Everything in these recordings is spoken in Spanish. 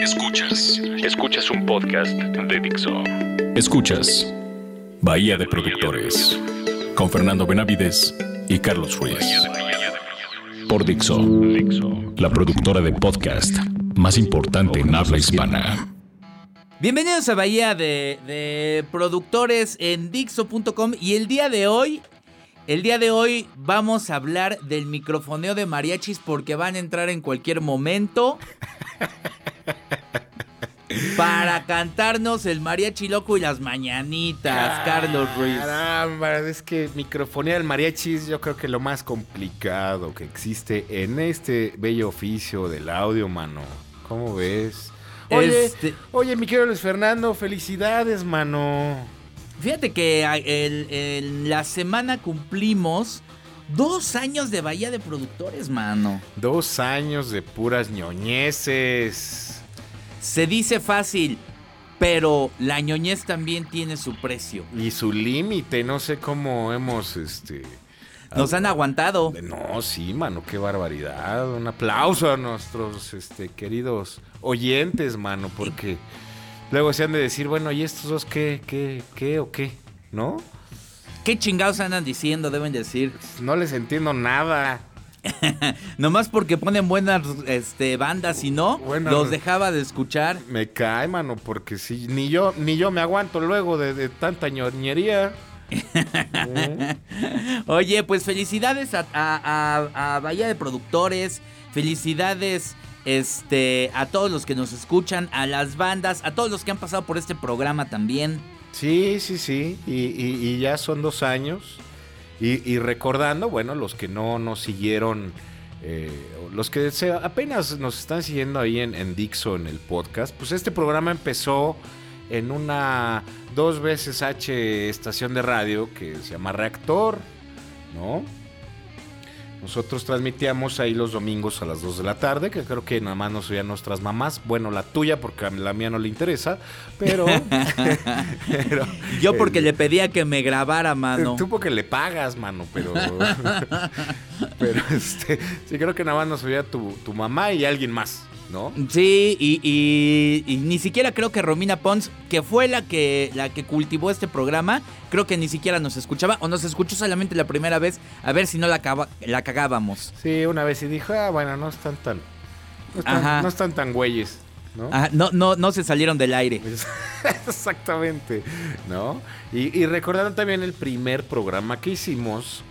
Escuchas. Escuchas un podcast de Dixo. Escuchas Bahía de Productores con Fernando Benavides y Carlos Ruiz. Por Dixo, la productora de podcast más importante en habla hispana. Bienvenidos a Bahía de, de Productores en Dixo.com y el día de hoy el día de hoy vamos a hablar del microfoneo de mariachis porque van a entrar en cualquier momento para cantarnos el mariachi loco y las mañanitas, Carlos Ruiz. Caramba, es que microfonía del mariachis yo creo que lo más complicado que existe en este bello oficio del audio, mano. ¿Cómo ves? Oye, Este- oye, mi querido Luis Fernando, felicidades, mano. Fíjate que a- el- el- la semana cumplimos dos años de Bahía de Productores, mano. Dos años de puras ñoñeces. Se dice fácil, pero la ñoñez también tiene su precio. Y su límite, no sé cómo hemos, este... Nos han aguantado. No, sí, mano, qué barbaridad. Un aplauso a nuestros este, queridos oyentes, mano, porque luego se han de decir, bueno, ¿y estos dos qué, qué, qué o qué? ¿No? ¿Qué chingados andan diciendo? Deben decir. No les entiendo nada. Nomás porque ponen buenas este, bandas y no, Bueno. los dejaba de escuchar. Me cae, mano, porque sí, ni yo, ni yo me aguanto luego de, de tanta ñoñería. ¿Eh? Oye, pues felicidades a, a- a- a Bahía de Productores, felicidades este, a todos los que nos escuchan, a las bandas, a todos los que han pasado por este programa también. Sí, sí, sí. Y, ya son dos años. Y, recordando, bueno, los que no nos siguieron, eh, los que apenas nos están siguiendo ahí en, en Dixo, en el podcast, pues este programa empezó en una dos veces H estación de radio que se llama Reactor, ¿no? Nosotros transmitíamos ahí los domingos a las 2 de la tarde, que creo que nada más nos oían nuestras mamás. Bueno, la tuya, porque a la mía no le interesa, pero. pero Yo porque eh, le pedía que me grabara, mano. Tú porque le pagas, mano, pero. pero este. Sí, creo que nada más nos oía tu, tu mamá y alguien más, ¿no? Sí, y, y- y ni siquiera creo que Romina Pons, que fue la que, la que cultivó este programa, creo que ni siquiera nos escuchaba o nos escuchó solamente la primera vez a ver si no la, acaba- la cagábamos. Sí, una vez y dijo, ah, bueno, no están tan. No están, Ajá. no están tan güeyes, ¿no? Ajá, no, no, no se salieron del aire. Exactamente, ¿no? Y, y recordando también el primer programa que hicimos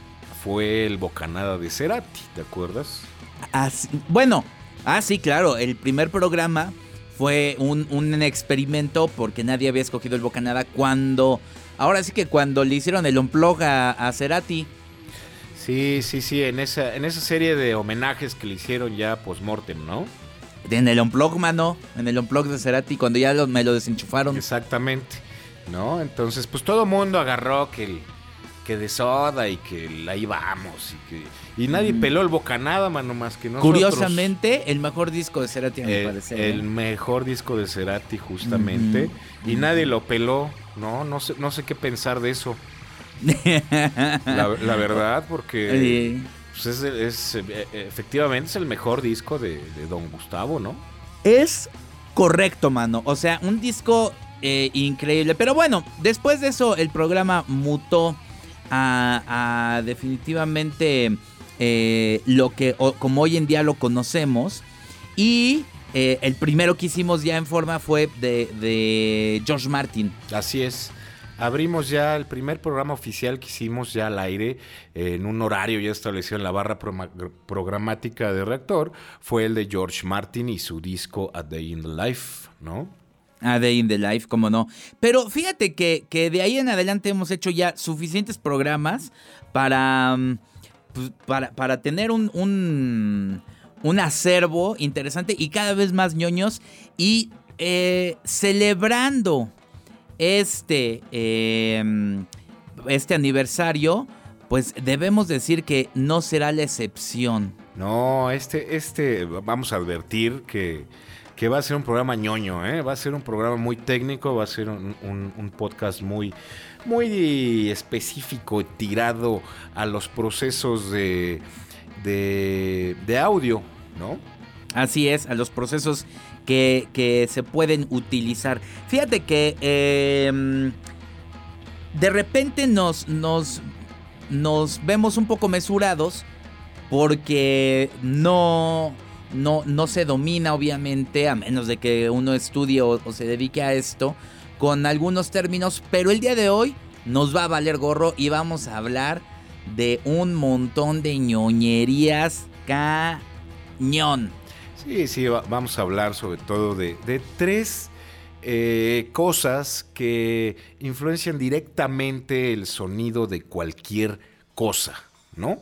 fue el Bocanada de Cerati, ¿te acuerdas? Así- bueno, ah, sí, claro, el primer programa fue un, un experimento porque nadie había escogido el Bocanada cuando, ahora sí que cuando le hicieron el unplug a, a Cerati. Sí, sí, sí, en esa, en esa serie de homenajes que le hicieron ya post-mortem, ¿no? En el unplug, mano, en el unplug de Cerati, cuando ya lo- me lo desenchufaron. Exactamente, ¿no? Entonces, pues todo mundo agarró que el que de soda y que ahí vamos y que y nadie peló el bocanada, mano, más que nosotros. Curiosamente, el mejor disco de Cerati, a mi el, parecer. el ¿eh? mejor disco de Cerati justamente y nadie lo peló, ¿no? No sé, no sé qué pensar de eso. La, la verdad, porque Eh, pues, es, es, eh, efectivamente es el mejor disco de, de Don Gustavo, ¿no? Es correcto, mano. O sea, un disco eh, increíble. Pero bueno, después de eso, el programa mutó a, a definitivamente eh, lo que como hoy en día lo conocemos. Y eh, el primero que hicimos ya en forma fue de, George Martin. Así es. Abrimos ya el primer programa oficial que hicimos ya al aire en un horario ya establecido en la barra programática de Reactor. Fue el de George Martin y su disco A Day in the Life, ¿no? A Day in the Life, como no. Pero fíjate que, que de ahí en adelante hemos hecho ya suficientes programas para, mm, pues, para, para tener un, un, un acervo interesante y cada vez más ñoños y eh, celebrando este, eh, este aniversario, pues debemos decir que no será la excepción. No, este, este, vamos a advertir que, que va a ser un programa ñoño, ¿eh? Va a ser un programa muy técnico, va a ser un, podcast muy, muy específico, tirado a los procesos de, de, de audio, ¿no? Así es, a los procesos que, se pueden utilizar. Fíjate que em, de repente nos, nos, nos vemos un poco mesurados porque no, no, no se domina obviamente, a menos de que uno estudie o, se dedique a esto, con algunos términos, pero el día de hoy nos va a valer gorro y vamos a hablar de un montón de ñoñerías cañón. Sí, sí, vamos a hablar sobre todo de, tres eh, cosas que influencian directamente el sonido de cualquier cosa, ¿no?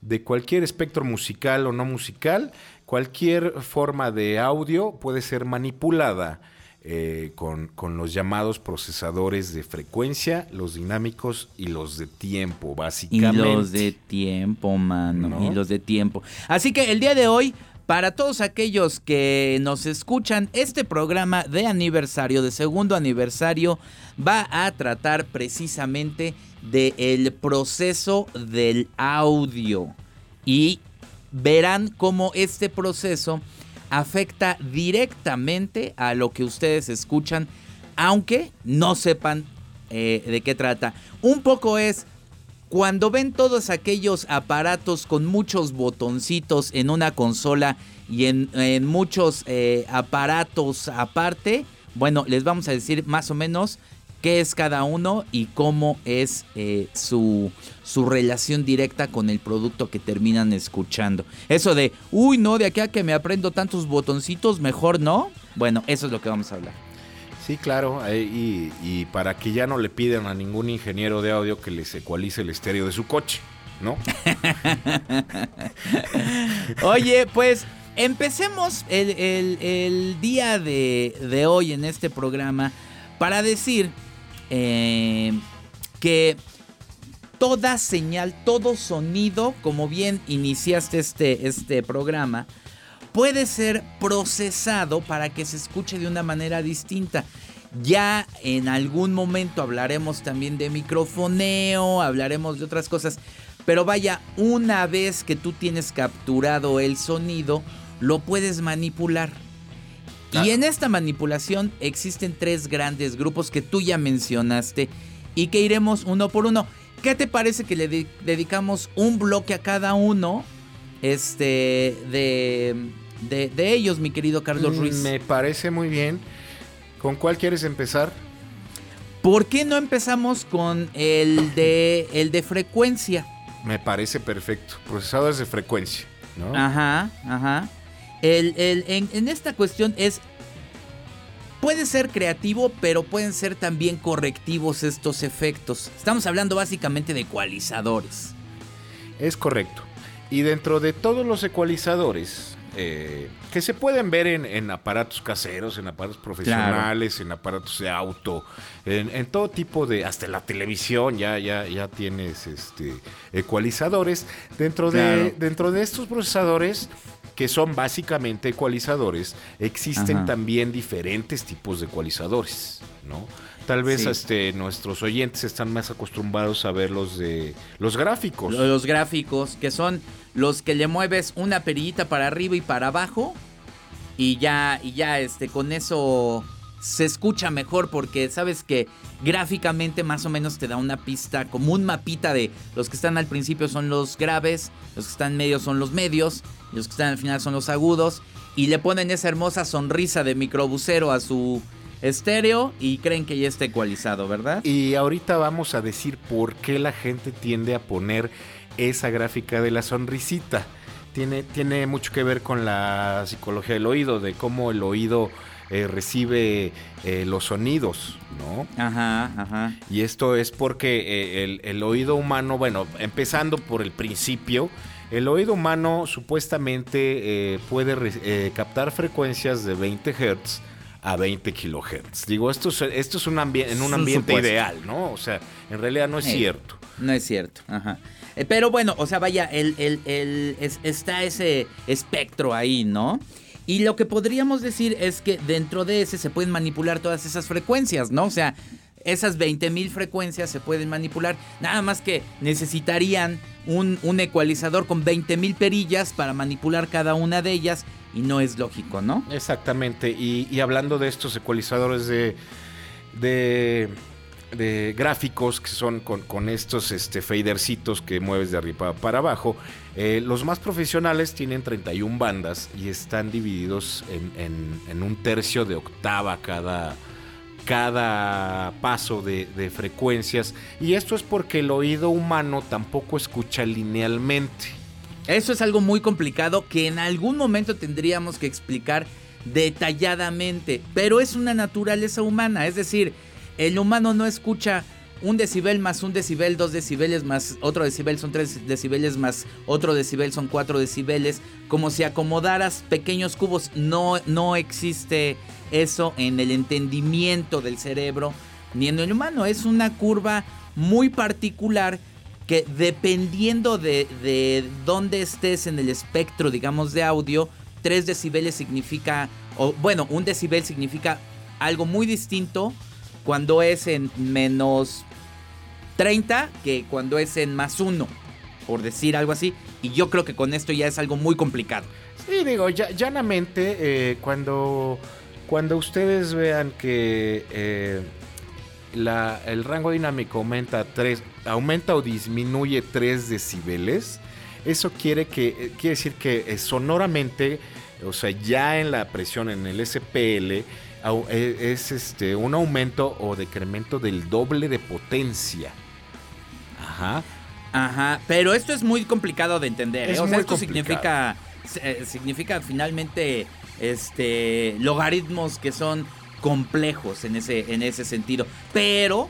De cualquier espectro musical o no musical, cualquier forma de audio puede ser manipulada eh, con, los llamados procesadores de frecuencia, los dinámicos y los de tiempo, básicamente. Y los de tiempo, mano. Y los de tiempo. Así que el día de hoy para todos aquellos que nos escuchan, este programa de aniversario, de segundo aniversario, va a tratar precisamente del proceso del audio. Y verán cómo este proceso afecta directamente a lo que ustedes escuchan, aunque no sepan eh, de qué trata. Un poco es cuando ven todos aquellos aparatos con muchos botoncitos en una consola y en, muchos eh, aparatos aparte, bueno, les vamos a decir más o menos qué es cada uno y cómo es eh, su, su relación directa con el producto que terminan escuchando. Eso de, uy, no, de aquí a que me aprendo tantos botoncitos, mejor no. Bueno, eso es lo que vamos a hablar. Sí, claro, eh, y, para que ya no le pidan a ningún ingeniero de audio que les ecualice el estéreo de su coche, ¿no? Oye, pues empecemos el, día de, hoy en este programa para decir eh, que toda señal, todo sonido, como bien iniciaste este, este programa, puede ser procesado para que se escuche de una manera distinta. Ya en algún momento hablaremos también de microfoneo, hablaremos de otras cosas. Pero vaya, una vez que tú tienes capturado el sonido, lo puedes manipular. Y en esta manipulación existen tres grandes grupos que tú ya mencionaste y que iremos uno por uno. ¿Qué te parece que le dedicamos un bloque a cada uno? Este, de, de, ellos, mi querido Carlos Ruiz. Me parece muy bien. ¿Con cuál quieres empezar? ¿Por qué no empezamos con el de, el de frecuencia? Me parece perfecto. Procesadores de frecuencia, ¿no? Ajá, ajá. El, en, en, esta cuestión es. Puede ser creativo, pero pueden ser también correctivos estos efectos. Estamos hablando básicamente de ecualizadores. Es correcto. Y dentro de todos los ecualizadores, eh, que se pueden ver en, aparatos caseros, en aparatos profesionales, en aparatos de auto, en, todo tipo de, hasta la televisión ya, ya, ya tienes este, ecualizadores. Dentro, de, dentro de estos procesadores, que son básicamente ecualizadores, existen también diferentes tipos de ecualizadores, ¿no? Tal vez este, nuestros oyentes están más acostumbrados a ver los de los gráficos. Los gráficos, que son los que le mueves una perillita para arriba y para abajo. Y ya, y ya este, con eso se escucha mejor porque sabes que gráficamente más o menos te da una pista, como un mapita de los que están al principio son los graves, los que están en medio son los medios, los que están al final son los agudos. Y le ponen esa hermosa sonrisa de microbusero a su estéreo y creen que ya está ecualizado, ¿verdad? Y ahorita vamos a decir por qué la gente tiende a poner esa gráfica de la sonrisita. Tiene, tiene mucho que ver con la psicología del oído, de cómo el oído eh, recibe eh, los sonidos, ¿no? Ajá, ajá. Y esto es porque eh, el, oído humano, bueno, empezando por el principio, el oído humano supuestamente puede captar frecuencias de 20 Hz a 20 kilohertz. Digo, esto es, esto es un en un ambiente ideal, ¿no? O sea, en realidad no es cierto. No es cierto, ajá. Eh, pero bueno, o sea, vaya, el, está ese espectro ahí, ¿no? Y lo que podríamos decir es que dentro de ese se pueden manipular todas esas frecuencias, ¿no? O sea, esas 20.000 frecuencias se pueden manipular. Nada más que necesitarían un, un ecualizador con 20.000 perillas para manipular cada una de ellas y no es lógico, ¿no? Exactamente. Y, hablando de estos ecualizadores de, de, gráficos que son con, estos este, fadercitos que mueves de arriba para abajo, eh, los más profesionales tienen 31 bandas y están divididos en, un tercio de octava cada, cada paso de, frecuencias. Y esto es porque el oído humano tampoco escucha linealmente. Eso es algo muy complicado que en algún momento tendríamos que explicar detalladamente, pero es una naturaleza humana, es decir, el humano no escucha un decibel más un decibel, dos decibeles más otro decibel son tres decibeles más otro decibel son cuatro decibeles, como si acomodaras pequeños cubos, no, no existe eso en el entendimiento del cerebro ni en el humano, es una curva muy particular que dependiendo de, de dónde estés en el espectro, digamos, de audio, 3 decibeles significa, o bueno, un decibel significa algo muy distinto cuando es en menos 30 que cuando es en más 1, por decir algo así. Y yo creo que con esto ya es algo muy complicado. Sí, digo, llanamente, eh, cuando, cuando ustedes vean que eh, el rango dinámico aumenta 3, aumenta o disminuye 3 decibeles, eso quiere, que, eh, quiere decir que eh, sonoramente, o sea, ya en la presión en el SPL, es este, un aumento o decremento del doble de potencia. Ajá. Ajá, pero esto es muy complicado de entender. ¿eh? O sea, esto significa, significa finalmente este, logaritmos que son complejos en ese, en ese sentido. Pero,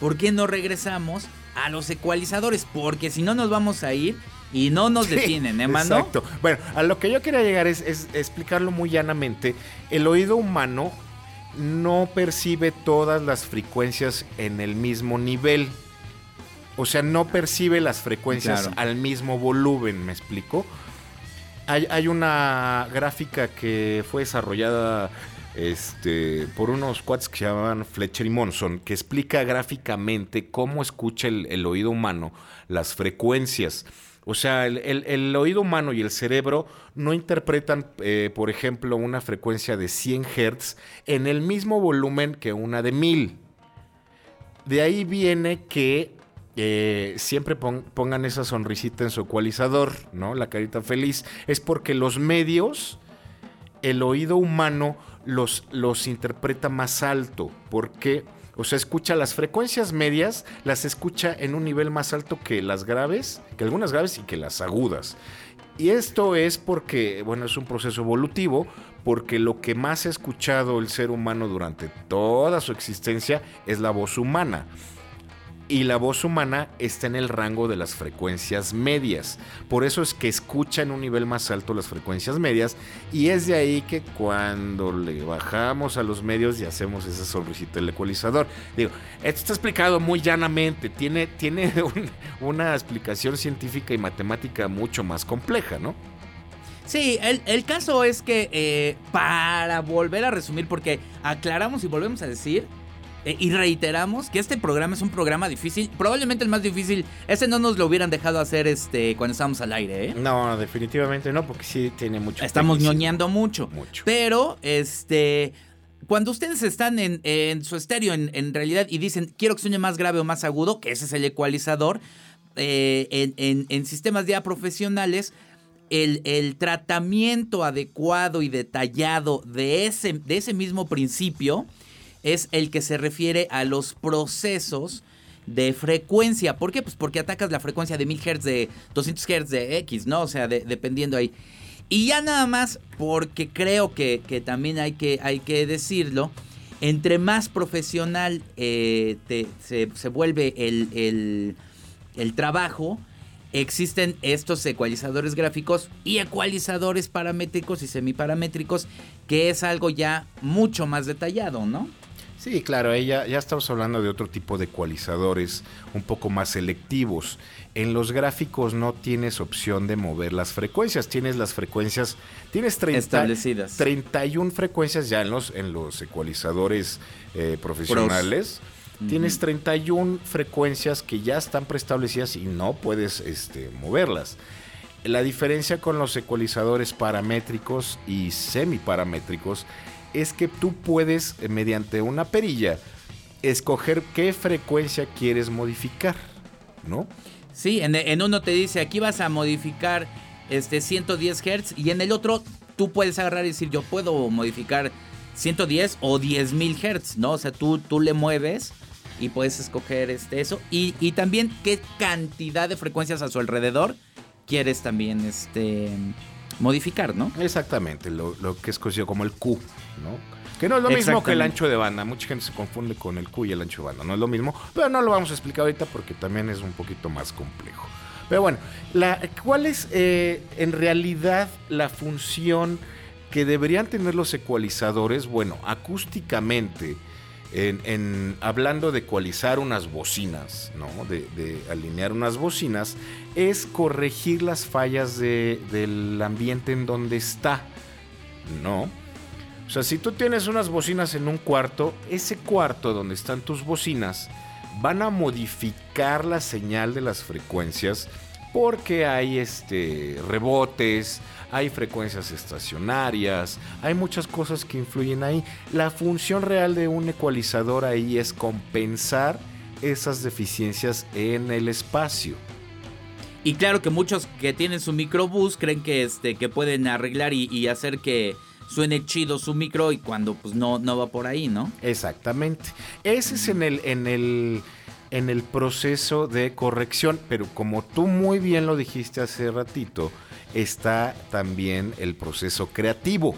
¿por qué no regresamos a los ecualizadores? Porque si no nos vamos a ir y no nos detienen, ¿eh, mano? Exacto. Bueno, a lo que yo quería llegar es, explicarlo muy llanamente. El oído humano no percibe todas las frecuencias en el mismo nivel. O sea, no percibe las frecuencias al mismo volumen, ¿me explico? Hay, una gráfica que fue desarrollada este, por unos cuates que se llaman Fletcher y Monson, que explica gráficamente cómo escucha el, oído humano las frecuencias. O sea, el, oído humano y el cerebro no interpretan, eh, por ejemplo, una frecuencia de 100 Hz en el mismo volumen que una de 1000. De ahí viene que eh, siempre pongan esa sonrisita en su ecualizador, ¿no? La carita feliz. Es porque los medios, el oído humano los, los interpreta más alto. porque O sea, escucha las frecuencias medias, las escucha en un nivel más alto que las graves, que algunas graves y que las agudas. Y esto es porque, bueno, es un proceso evolutivo, porque lo que más ha escuchado el ser humano durante toda su existencia es la voz humana y la voz humana está en el rango de las frecuencias medias. Por eso es que escucha en un nivel más alto las frecuencias medias y es de ahí que cuando le bajamos a los medios y hacemos ese sonrisito del ecualizador. Digo, esto está explicado muy llanamente, tiene, tiene una explicación científica y matemática mucho más compleja, ¿no? Sí, el, caso es que eh, para volver a resumir, porque aclaramos y volvemos a decir, eh, y reiteramos que este programa es un programa difícil, probablemente el más difícil. Ese no nos lo hubieran dejado hacer este cuando estábamos al aire, ¿eh? No, definitivamente no, porque sí tiene mucho. Estamos ñoñando mucho. Mucho. Pero, este. Cuando ustedes están en, su estéreo en, realidad y dicen quiero que suene más grave o más agudo, que ese es el ecualizador, eh, en, sistemas ya profesionales, el, el, tratamiento adecuado y detallado de ese, de ese mismo principio es el que se refiere a los procesos de frecuencia. ¿Por qué? Pues porque atacas la frecuencia de 1000 Hz, de 200 Hz, de X, ¿no? O sea, dependiendo ahí. Y ya nada más, porque creo que, también hay que, hay que decirlo, entre más profesional eh, se, vuelve el, el trabajo, existen estos ecualizadores gráficos y ecualizadores paramétricos y semiparamétricos, que es algo ya mucho más detallado, ¿no? Sí, claro, ya, ya estamos hablando de otro tipo de ecualizadores un poco más selectivos. En los gráficos no tienes opción de mover las frecuencias, tienes las frecuencias, tienes 30, establecidas. 31 frecuencias ya en los, en los ecualizadores eh, profesionales. tienes 31 frecuencias que ya están preestablecidas y no puedes este, moverlas. La diferencia con los ecualizadores paramétricos y semiparamétricos es que tú puedes, eh, mediante una perilla, escoger qué frecuencia quieres modificar, ¿no? Sí, en, uno te dice, aquí vas a modificar este 110 Hz y en el otro tú puedes agarrar y decir, yo puedo modificar 110 o 10.000 Hz, ¿no? O sea, tú, tú le mueves y puedes escoger este, eso. Y, y también qué cantidad de frecuencias a su alrededor quieres también este, modificar, ¿no? Exactamente, lo, que es conocido como el Q, ¿no? Que no es lo mismo que el ancho de banda. Mucha gente se confunde con el Q y el ancho de banda. No es lo mismo, pero no lo vamos a explicar ahorita porque también es un poquito más complejo. Pero bueno, la, ¿cuál es eh, en realidad la función que deberían tener los ecualizadores? Bueno, acústicamente hablando de ecualizar unas bocinas, ¿no? de, alinear unas bocinas, es corregir las fallas del ambiente en donde está. ¿No? O sea, si tú tienes unas bocinas en un cuarto, ese cuarto donde están tus bocinas van a modificar la señal de las frecuencias porque hay este rebotes, hay frecuencias estacionarias, hay muchas cosas que influyen ahí. La función real de un ecualizador ahí es compensar esas deficiencias en el espacio. Y claro que muchos que tienen su microbús creen que, este, que pueden arreglar y, hacer que suene chido su micro y cuando pues no, no va por ahí, ¿no? Exactamente. Ese es en el, en el en el proceso de corrección, pero como tú muy bien lo dijiste hace ratito, está también el proceso creativo.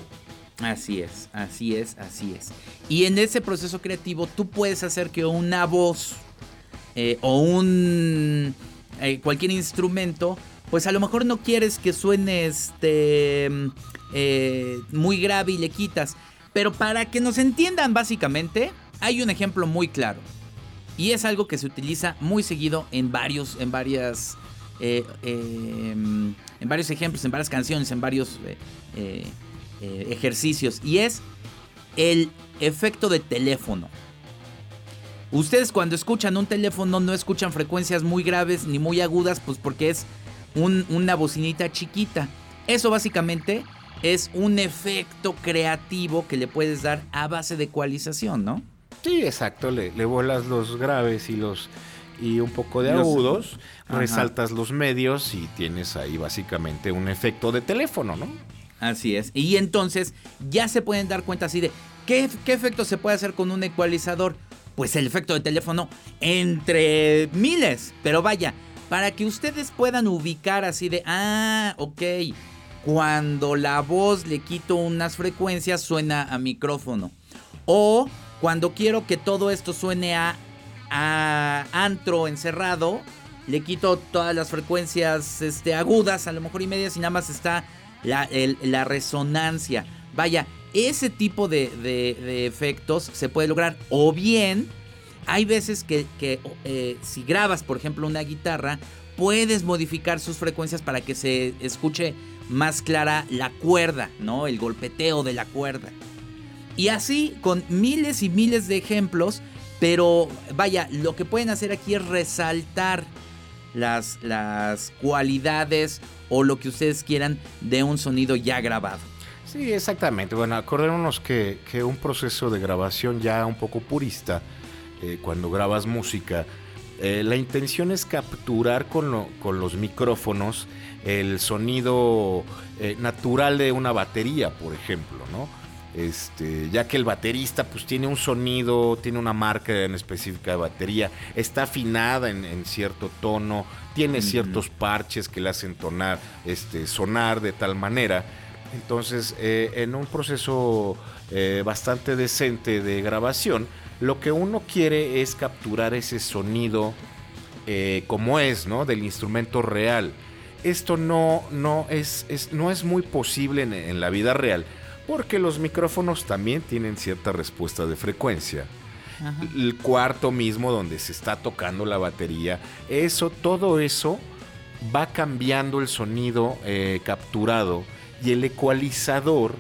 Así es, así es, así es. Y en ese proceso creativo tú puedes hacer que una voz eh, o un eh, cualquier instrumento, pues a lo mejor no quieres que suene este eh, muy grave y le quitas. Pero para que nos entiendan básicamente, hay un ejemplo muy claro. Y es algo que se utiliza muy seguido en varios, en varias, eh, en varios ejemplos, en varias canciones, en varios eh, eh, ejercicios. Y es el efecto de teléfono. Ustedes cuando escuchan un teléfono no escuchan frecuencias muy graves ni muy agudas, pues porque es una bocinita chiquita. Eso básicamente es un efecto creativo que le puedes dar a base de ecualización, ¿no? Sí, exacto, le, le bolas los graves y los y un poco de agudos, resaltas los medios y tienes ahí básicamente un efecto de teléfono, ¿no? Así es. Y entonces ya se pueden dar cuenta así de qué, qué efecto se puede hacer con un ecualizador. Pues el efecto de teléfono entre miles. Pero vaya, para que ustedes puedan ubicar así de, ah, ok, cuando la voz le quito unas frecuencias suena a micrófono. O cuando quiero que todo esto suene a, antro encerrado, le quito todas las frecuencias este, agudas, a lo mejor y medias, y nada más está la, la resonancia. Vaya, ese tipo de, efectos se puede lograr. O bien, hay veces que, eh, si grabas, por ejemplo, una guitarra, puedes modificar sus frecuencias para que se escuche más clara la cuerda, ¿no? El golpeteo de la cuerda. Y así con miles y miles de ejemplos, pero vaya, lo que pueden hacer aquí es resaltar las, las cualidades o lo que ustedes quieran de un sonido ya grabado. Sí, exactamente. Bueno, acordémonos que, que un proceso de grabación ya un poco purista, eh, cuando grabas música, eh, la intención es capturar con, con, los micrófonos el sonido eh, natural de una batería, por ejemplo, ¿no? Este, ya que el baterista pues tiene un sonido, tiene una marca en específica de batería, está afinada en, cierto tono, tiene ciertos parches que le hacen tonar, este, sonar de tal manera. Entonces, eh, en un proceso eh, bastante decente de grabación, lo que uno quiere es capturar ese sonido eh, como es, ¿no? Del instrumento real. Esto no, no, es, no es muy posible en la vida real porque los micrófonos también tienen cierta respuesta de frecuencia. El cuarto mismo donde se está tocando la batería, eso, todo eso va cambiando el sonido eh, capturado y el ecualizador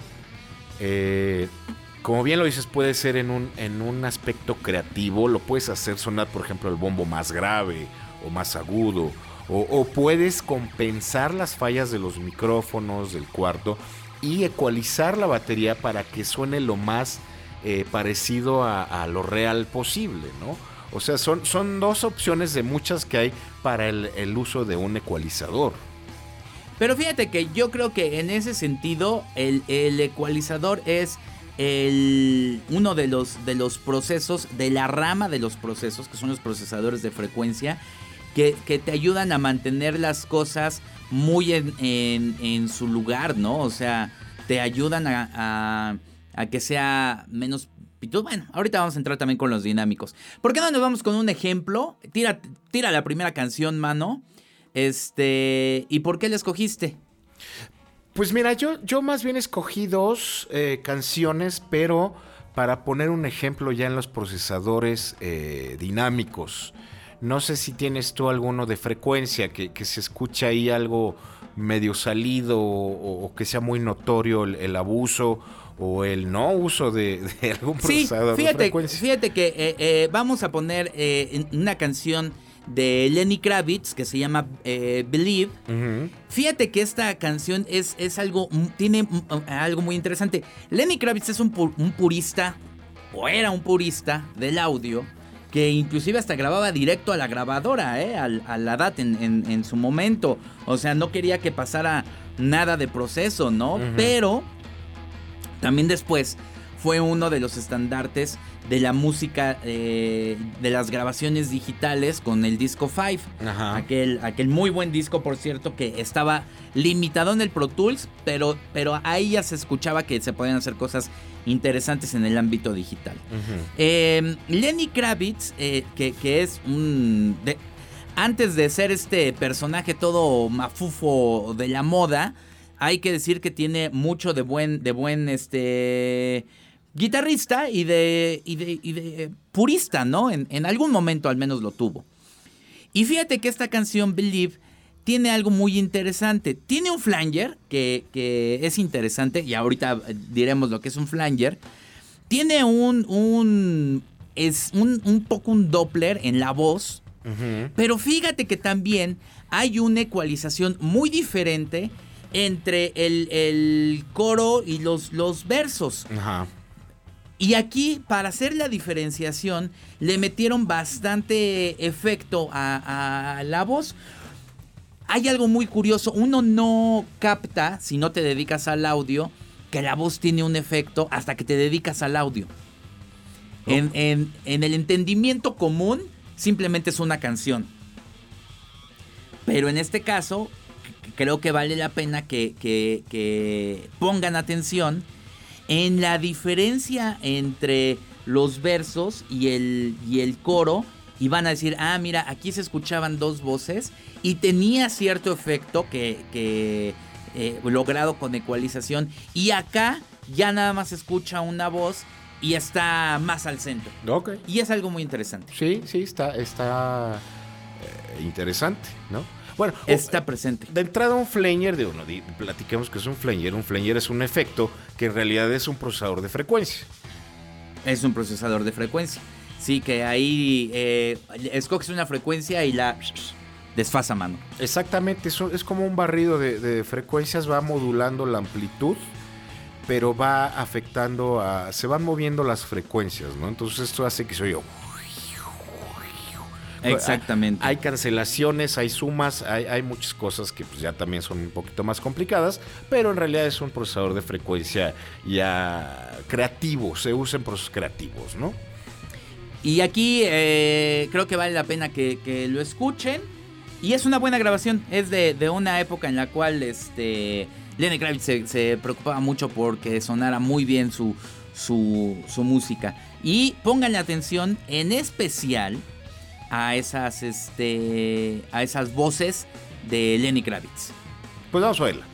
eh, como bien lo dices, puede ser en un, en un aspecto creativo, lo puedes hacer sonar, por ejemplo, el bombo más grave o más agudo, o, puedes compensar las fallas de los micrófonos del cuarto y ecualizar la batería para que suene lo más eh, parecido a, lo real posible, ¿no? O sea, son, son dos opciones de muchas que hay para el, el uso de un ecualizador. Pero fíjate que yo creo que en ese sentido el, el ecualizador es el, uno de los, de los procesos, de la rama de los procesos, que son los procesadores de frecuencia, que, te ayudan a mantener las cosas muy en, su lugar, ¿no? O sea, te ayudan a, a, que sea menos bueno, ahorita vamos a entrar también con los dinámicos. ¿Por qué no nos vamos con un ejemplo? Tira, tira la primera canción, mano. Este, ¿y por qué la escogiste? Pues mira, yo, yo más bien escogí dos eh, canciones, pero para poner un ejemplo ya en los procesadores eh, dinámicos. No sé si tienes tú alguno de frecuencia, que, se escucha ahí algo medio salido o, que sea muy notorio el, abuso o el no uso de, algún procesador fíjate, de frecuencia. Fíjate que eh, vamos a poner una canción de Lenny Kravitz que se llama eh, Believe. Fíjate que esta canción es, es algo, tiene algo muy interesante. Lenny Kravitz es un, purista, o era un purista del audio, que inclusive hasta grababa directo a la grabadora, ¿eh? a, la DAT en, su momento. O sea, no quería que pasara nada de proceso, ¿no? Pero también después fue uno de los estandartes de la música eh, de las grabaciones digitales con el disco 5. Aquel, aquel muy buen disco, por cierto, que estaba limitado en el Pro Tools, pero, pero ahí ya se escuchaba que se podían hacer cosas interesantes en el ámbito digital. Em, Lenny Kravitz, eh, que, es un... antes de ser este personaje todo mafufo de la moda, hay que decir que tiene mucho de buen, de buen, este guitarrista y de, y de, purista, ¿no? En, algún momento al menos lo tuvo. Y fíjate que esta canción, Believe, tiene algo muy interesante. Tiene un flanger que, es interesante, y ahorita diremos lo que es un flanger. Tiene un, un, es un, poco un Doppler en la voz, pero fíjate que también hay una ecualización muy diferente entre el, coro y los, los versos. Ajá. Y aquí, para hacer la diferenciación, le metieron bastante efecto a, la voz. Hay algo muy curioso, uno no capta, si no te dedicas al audio, que la voz tiene un efecto hasta que te dedicas al audio. En, el entendimiento común, simplemente es una canción. Pero en este caso, creo que vale la pena que, que pongan atención en la diferencia entre los versos y el, y el coro y van a decir, ah, mira, aquí se escuchaban dos voces y tenía cierto efecto que, que eh, logrado con ecualización y acá ya nada más se escucha una voz y está más al centro. Y es algo muy interesante. Sí, sí, está, está eh, interesante, ¿no? Bueno, está presente. De entrada un flanger, de uno, platiquemos que es un flanger. Un flanger es un efecto que en realidad es un procesador de frecuencia. Es un procesador de frecuencia. Sí, que ahí eh, escoges una frecuencia y la desfasa mano. Exactamente, eso es como un barrido de, frecuencias, va modulando la amplitud, pero va afectando a. se van moviendo las frecuencias, ¿no? Entonces esto hace que se oiga Exactamente. Hay, cancelaciones, hay sumas, hay, muchas cosas que pues, ya también son un poquito más complicadas, pero en realidad es un procesador de frecuencia ya creativo, se usa en procesos creativos, ¿no? Y aquí eh, creo que vale la pena que, lo escuchen. Y es una buena grabación. Es de, una época en la cual este, Lenny Kravitz se, preocupaba mucho porque sonara muy bien su, su, su música. Y pónganle atención en especial a esas, este, a esas voces de Lenny Kravitz. Pues vamos a verla.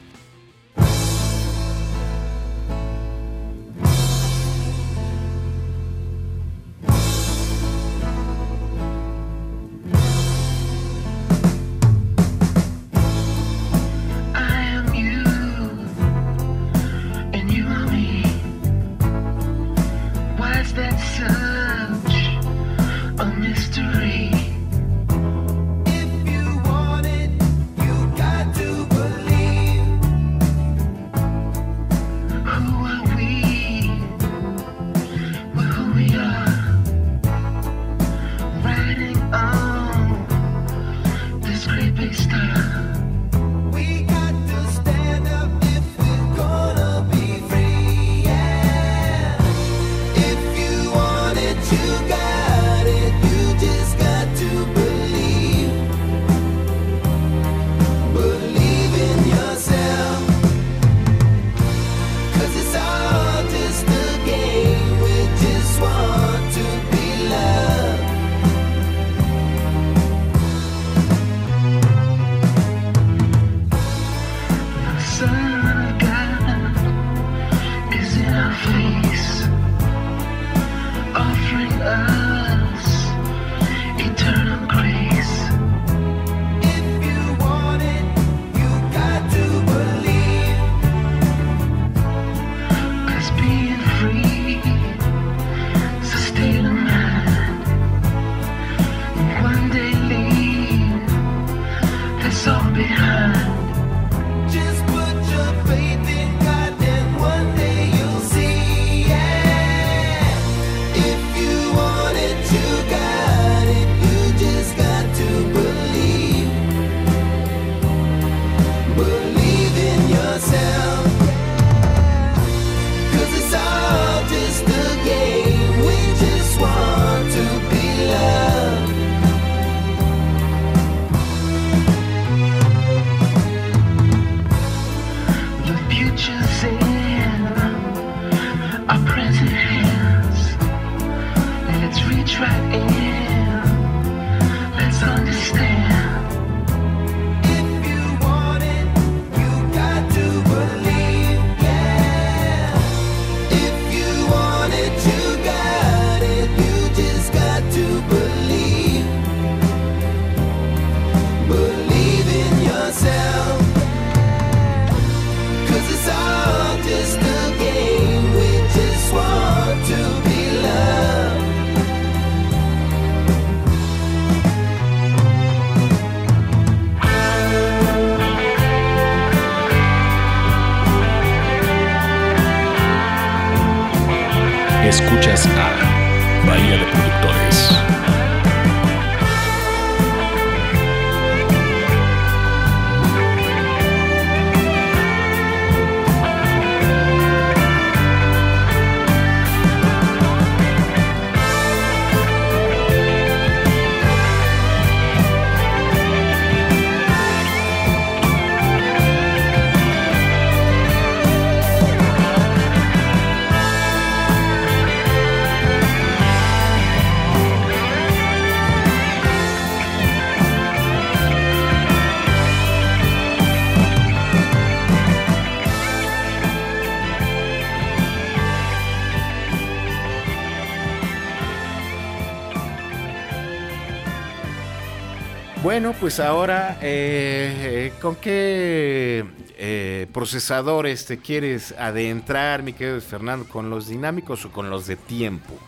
Bueno, pues ahora, eh, ¿con qué eh, procesadores te quieres adentrar, mi querido Fernando? ¿Con los dinámicos o con los de tiempo?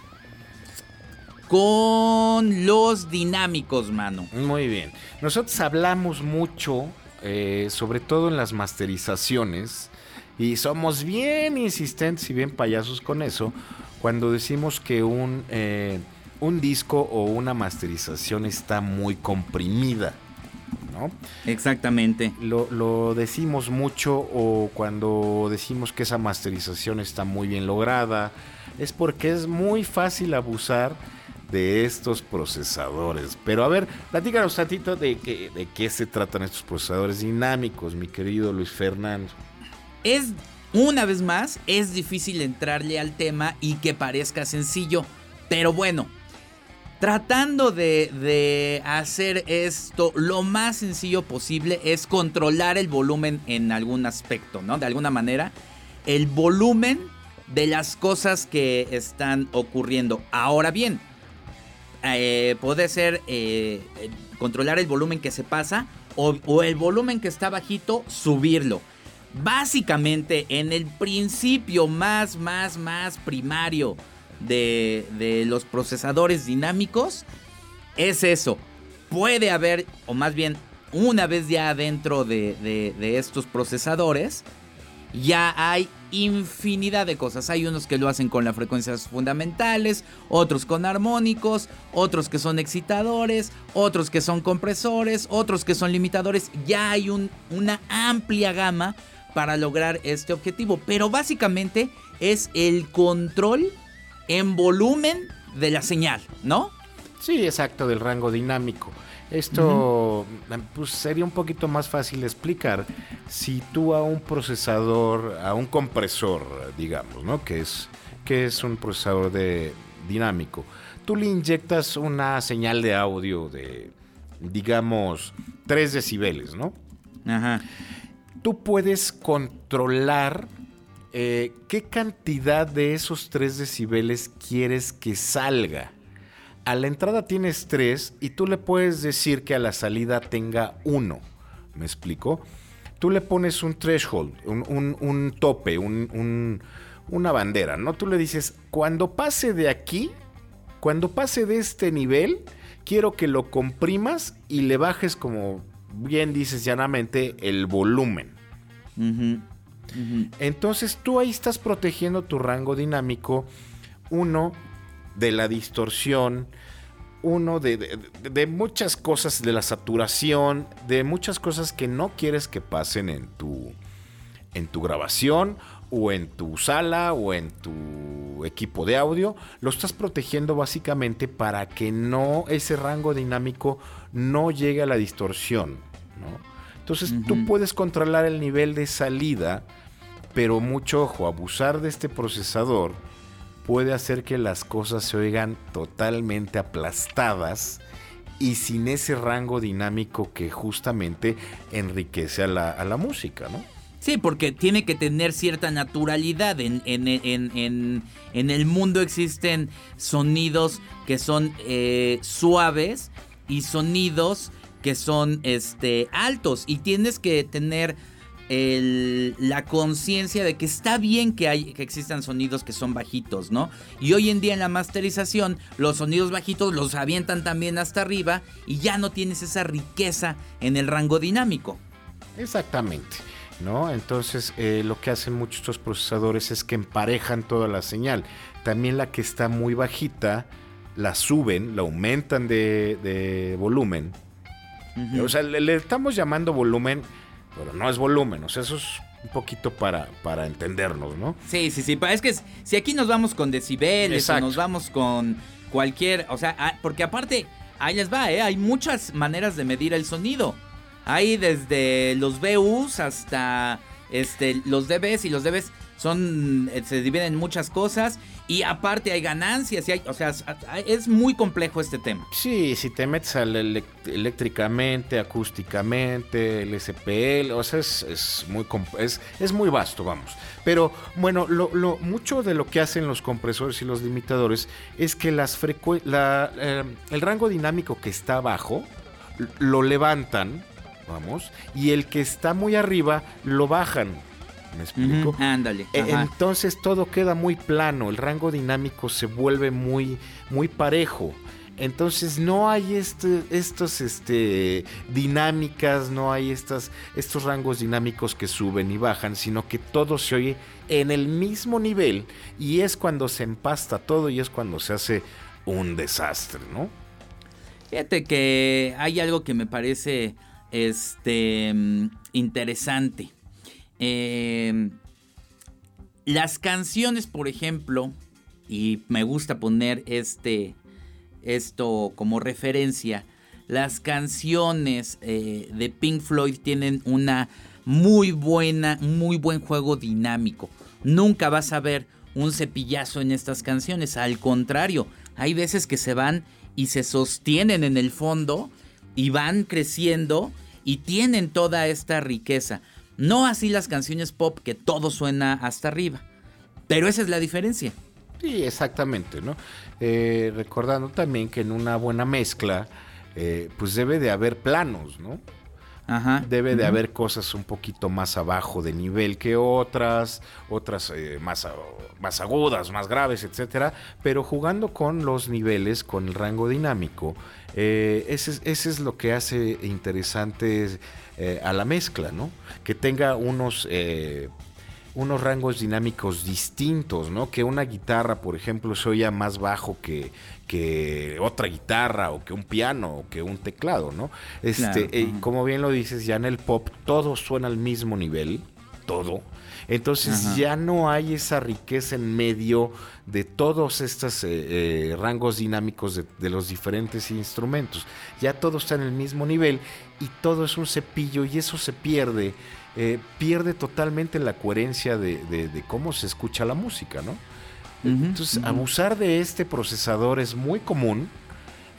Con los dinámicos, mano. Muy bien. Nosotros hablamos mucho, eh, sobre todo en las masterizaciones, y somos bien insistentes y bien payasos con eso, cuando decimos que un un disco o una masterización está muy comprimida. ¿no? Exactamente. Lo, decimos mucho o cuando decimos que esa masterización está muy bien lograda, es porque es muy fácil abusar de estos procesadores. Pero a ver, platícanos tantito de, que, de qué se tratan estos procesadores dinámicos, mi querido Luis Fernando. Es, una vez más, es difícil entrarle al tema y que parezca sencillo. Pero bueno, tratando de, hacer esto lo más sencillo posible es controlar el volumen en algún aspecto, ¿no? De alguna manera, el volumen de las cosas que están ocurriendo. Ahora bien, eh, puede ser eh, controlar el volumen que se pasa o, o el volumen que está bajito, subirlo. Básicamente, en el principio más, más, más primario de, los procesadores dinámicos es eso. Puede haber, o más bien, una vez ya dentro de, estos procesadores, ya hay infinidad de cosas. Hay unos que lo hacen con las frecuencias fundamentales, otros con armónicos, otros que son excitadores, otros que son compresores, otros que son limitadores. Ya hay un, una amplia gama para lograr este objetivo. Pero básicamente es el control en volumen de la señal, ¿no? Sí, exacto, del rango dinámico. Esto pues, sería un poquito más fácil de explicar si tú a un procesador, a un compresor, digamos, ¿no? Que es, que es un procesador de dinámico. Tú le inyectas una señal de audio de, digamos, 3 decibeles, ¿no? Ajá. Tú puedes controlar eh, ¿qué cantidad de esos 3 decibeles quieres que salga? A la entrada tienes 3 y tú le puedes decir que a la salida tenga 1. ¿Me explico? Tú le pones un threshold, un, tope, una bandera, ¿no? Tú le dices, cuando pase de aquí, cuando pase de este nivel, quiero que lo comprimas y le bajes, como bien dices llanamente, el volumen. Entonces tú ahí estás protegiendo tu rango dinámico, uno, de la distorsión, uno de, muchas cosas, de la saturación, de muchas cosas que no quieres que pasen en tu, en tu grabación o en tu sala o en tu equipo de audio, lo estás protegiendo básicamente para que no ese rango dinámico no llegue a la distorsión. Entonces tú puedes controlar el nivel de salida pero mucho ojo, abusar de este procesador puede hacer que las cosas se oigan totalmente aplastadas y sin ese rango dinámico que justamente enriquece a la, música, ¿no? Sí, porque tiene que tener cierta naturalidad. En, en, el mundo existen sonidos que son eh, suaves y sonidos que son este, altos. Y tienes que tener la conciencia de que está bien que, hay, que existan sonidos que son bajitos, ¿no? Y hoy en día en la masterización los sonidos bajitos los avientan también hasta arriba y ya no tienes esa riqueza en el rango dinámico. Exactamente. ¿no? Entonces, eh, lo que hacen muchos estos procesadores es que emparejan toda la señal. También la que está muy bajita, la suben, la aumentan de, volumen. O sea, le, estamos llamando volumen, pero no es volumen. O sea, eso es un poquito para, para entendernos, ¿no? Sí, sí, sí. Es que si aquí nos vamos con decibeles o nos vamos con cualquier. O sea, ah, porque aparte, ahí les va, ¿eh? Hay muchas maneras de medir el sonido. Hay desde los BUs hasta este, los DBs y los DBs son eh, se dividen en muchas cosas y aparte hay ganancias y hay, o sea, es muy complejo este tema. Sí, si te metes al eléctricamente, acústicamente, el SPL, o sea, es, muy es, es, muy vasto, vamos. Pero bueno, lo, mucho de lo que hacen los compresores y los limitadores es que las la, eh, el rango dinámico que está abajo lo levantan, vamos, y el que está muy arriba lo bajan. ¿Me explico? ándale. E, entonces todo queda muy plano, el rango dinámico se vuelve muy, muy parejo. Entonces no hay este, estos este, dinámicas, no hay estas, estos rangos dinámicos que suben y bajan, sino que todo se oye en el mismo nivel y es cuando se empasta todo y es cuando se hace un desastre, ¿no? Fíjate que hay algo que me parece este, mm, interesante. Em, las canciones, por ejemplo, y me gusta poner este, esto como referencia, las canciones eh, de Pink Floyd tienen una muy buena, muy buen juego dinámico. Nunca vas a ver un cepillazo en estas canciones, al contrario, hay veces que se van y se sostienen en el fondo y van creciendo y tienen toda esta riqueza. No así las canciones pop que todo suena hasta arriba. Pero esa es la diferencia. Sí, exactamente, ¿no? Eh, recordando también que en una buena mezcla, eh, pues debe de haber planos, ¿no? Ajá. Debe de haber cosas un poquito más abajo de nivel que otras, otras eh, más, más agudas, más graves, etcétera. Pero jugando con los niveles, con el rango dinámico, ese, ese, es lo que hace interesante eh, a la mezcla, ¿no? Que tenga unos, eh, unos rangos dinámicos distintos, ¿no? Que una guitarra, por ejemplo, se oya más bajo que, que otra guitarra o que un piano o que un teclado, ¿no? Este, eh, como bien lo dices, ya en el pop todo suena al mismo nivel, todo. Entonces ya no hay esa riqueza en medio de todos estos rangos dinámicos de, de, los diferentes instrumentos. Ya todo está en el mismo nivel y todo es un cepillo y eso se pierde, eh, pierde totalmente la coherencia de, cómo se escucha la música, ¿no? Entonces, abusar de este procesador es muy común.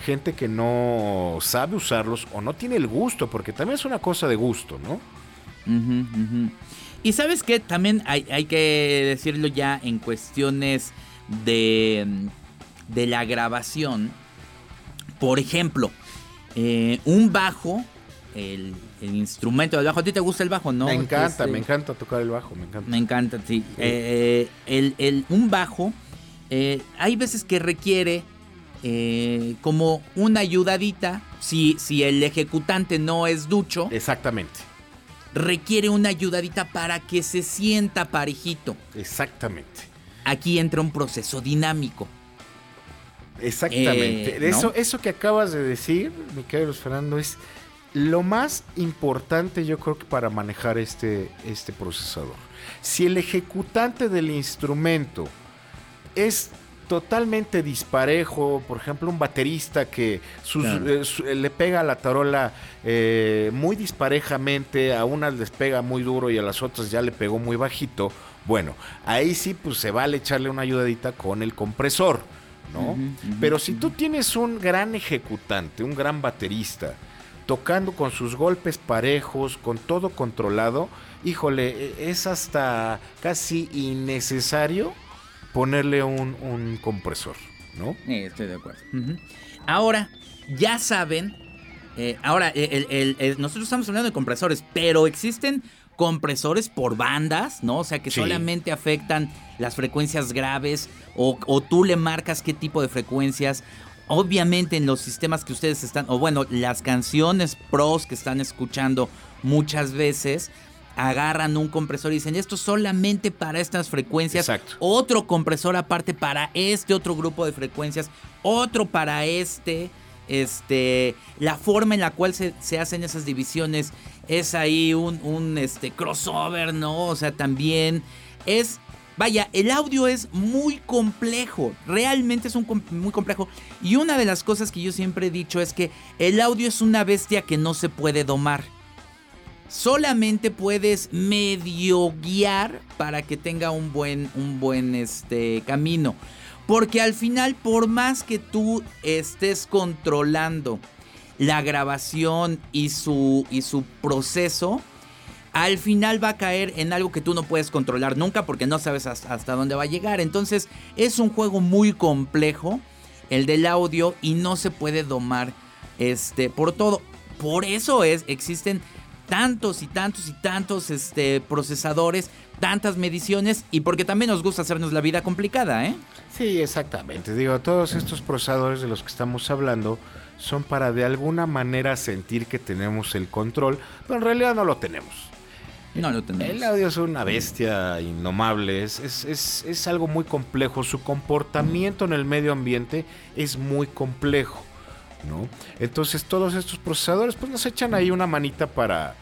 Gente que no sabe usarlos o no tiene el gusto, porque también es una cosa de gusto, ¿no? Y sabes que también hay, hay, que decirlo ya en cuestiones de, de la grabación. Por ejemplo, eh, un bajo el, instrumento del bajo. ¿A ti te gusta el bajo, no? Me encanta, me encanta tocar el bajo, me encanta. Me encanta, sí. Eh, el, un bajo, eh, hay veces que requiere eh, como una ayudadita, si, si el ejecutante no es ducho. Exactamente. Requiere una ayudadita para que se sienta parejito. Exactamente. Aquí entra un proceso dinámico. Exactamente. eso, eso que acabas de decir, mi querido Fernando, es lo más importante yo creo que para manejar este, este procesador, si el ejecutante del instrumento es totalmente disparejo, por ejemplo un baterista que eh, le pega a la tarola eh, muy disparejamente, a unas les pega muy duro y a las otras ya le pegó muy bajito, bueno, ahí sí pues se vale echarle una ayudadita con el compresor, ¿no? Pero si tú tienes un gran ejecutante, un gran baterista, tocando con sus golpes parejos, con todo controlado, híjole, e, es hasta casi innecesario ponerle un, compresor, ¿no? estoy de acuerdo. Ahora, ya saben, eh, ahora, nosotros estamos hablando de compresores, pero existen compresores por bandas, ¿no? O sea, que solamente afectan las frecuencias graves o, o, tú le marcas qué tipo de frecuencias obviamente en los sistemas que ustedes están, o bueno, las canciones pros que están escuchando muchas veces, agarran un compresor y dicen esto solamente para estas frecuencias, otro compresor aparte para este otro grupo de frecuencias, otro para este, este, la forma en la cual se, hacen esas divisiones es ahí un, un este, crossover, ¿no? O sea, también es Vaya, el audio es muy complejo, realmente es un muy complejo. Y una de las cosas que yo siempre he dicho es que el audio es una bestia que no se puede domar. Solamente puedes medio guiar para que tenga un buen, un buen este, camino. Porque al final, por más que tú estés controlando la grabación y su, y su proceso, al final va a caer en algo que tú no puedes controlar nunca porque no sabes hasta, dónde va a llegar. Entonces es un juego muy complejo, el del audio, y no se puede domar este, por todo. Por eso es, existen tantos y tantos y tantos este, procesadores, tantas mediciones y porque también nos gusta hacernos la vida complicada, ¿eh? Sí, exactamente. Digo, todos estos procesadores de los que estamos hablando son para de alguna manera sentir que tenemos el control, pero en realidad no lo tenemos. No lo tenemos. El audio es una bestia innomable, es, es, es, algo muy complejo. Su comportamiento en el medio ambiente es muy complejo. ¿no? Entonces todos estos procesadores pues nos echan ahí una manita para,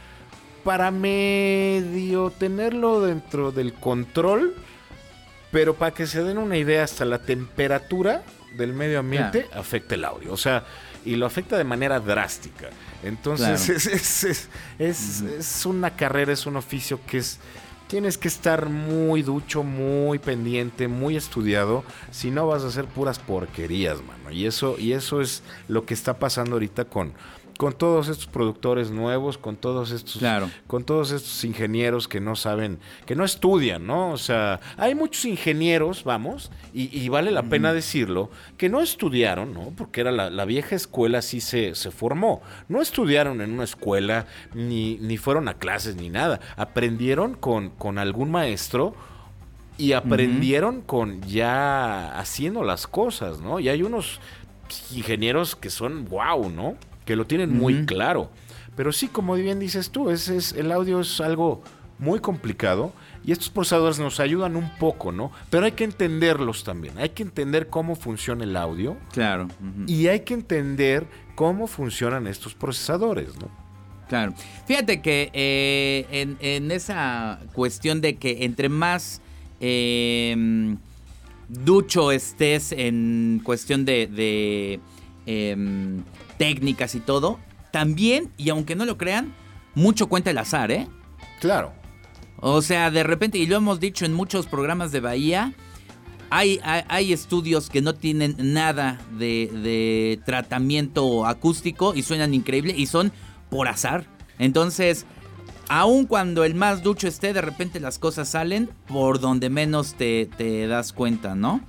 para medio tenerlo dentro del control, pero para que se den una idea hasta la temperatura del medio ambiente afecta el audio. O sea, y lo afecta de manera drástica. Entonces es, es, es, una carrera, es un oficio que es... Tienes que estar muy ducho, muy pendiente, muy estudiado, si no vas a hacer puras porquerías, mano. Y eso, y eso es lo que está pasando ahorita con, con todos estos productores nuevos, con todos estos, con todos estos ingenieros que no saben, que no estudian, ¿no? O sea, hay muchos ingenieros, vamos, y, vale la pena decirlo, que no estudiaron, ¿no? Porque era la, vieja escuela así se, se, formó. No estudiaron en una escuela, ni, ni fueron a clases, ni nada. Aprendieron con, con algún maestro y aprendieron con ya haciendo las cosas, ¿no? Y hay unos ingenieros que son wow, ¿no? Que lo tienen muy claro. Pero sí, como bien dices tú, es, es, el audio es algo muy complicado y estos procesadores nos ayudan un poco, ¿no? Pero hay que entenderlos también. Hay que entender cómo funciona el audio. Claro. Y hay que entender cómo funcionan estos procesadores, ¿no? Claro. Fíjate que eh, en, esa cuestión de que entre más em, ducho estés en cuestión de, de em, técnicas y todo, también, y aunque no lo crean, mucho cuenta el azar, ¿eh? Claro. O sea, de repente, y lo hemos dicho en muchos programas de Bahía, hay, hay, estudios que no tienen nada de, de, tratamiento acústico y suenan increíble y son por azar. Entonces, aun cuando el más ducho esté, de repente las cosas salen por donde menos te, te das cuenta, ¿no?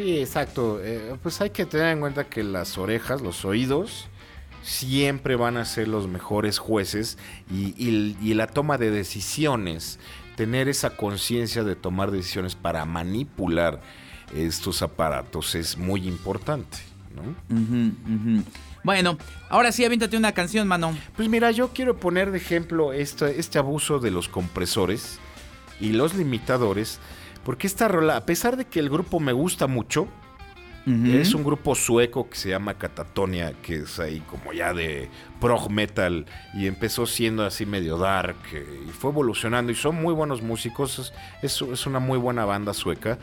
Sí, exacto. Eh, pues hay que tener en cuenta que las orejas, los oídos, siempre van a ser los mejores jueces y, la toma de decisiones, tener esa conciencia de tomar decisiones para manipular estos aparatos es muy importante. ¿no? Bueno, ahora sí, aviéntate una canción, mano. Pues mira, yo quiero poner de ejemplo este, este abuso de los compresores y los limitadores, porque esta rola, a pesar de que el grupo me gusta mucho, es un grupo sueco que se llama Catatonia, que es ahí como ya de prog metal y empezó siendo así medio dark eh, y fue evolucionando y son muy buenos músicos, es, es una muy buena banda sueca.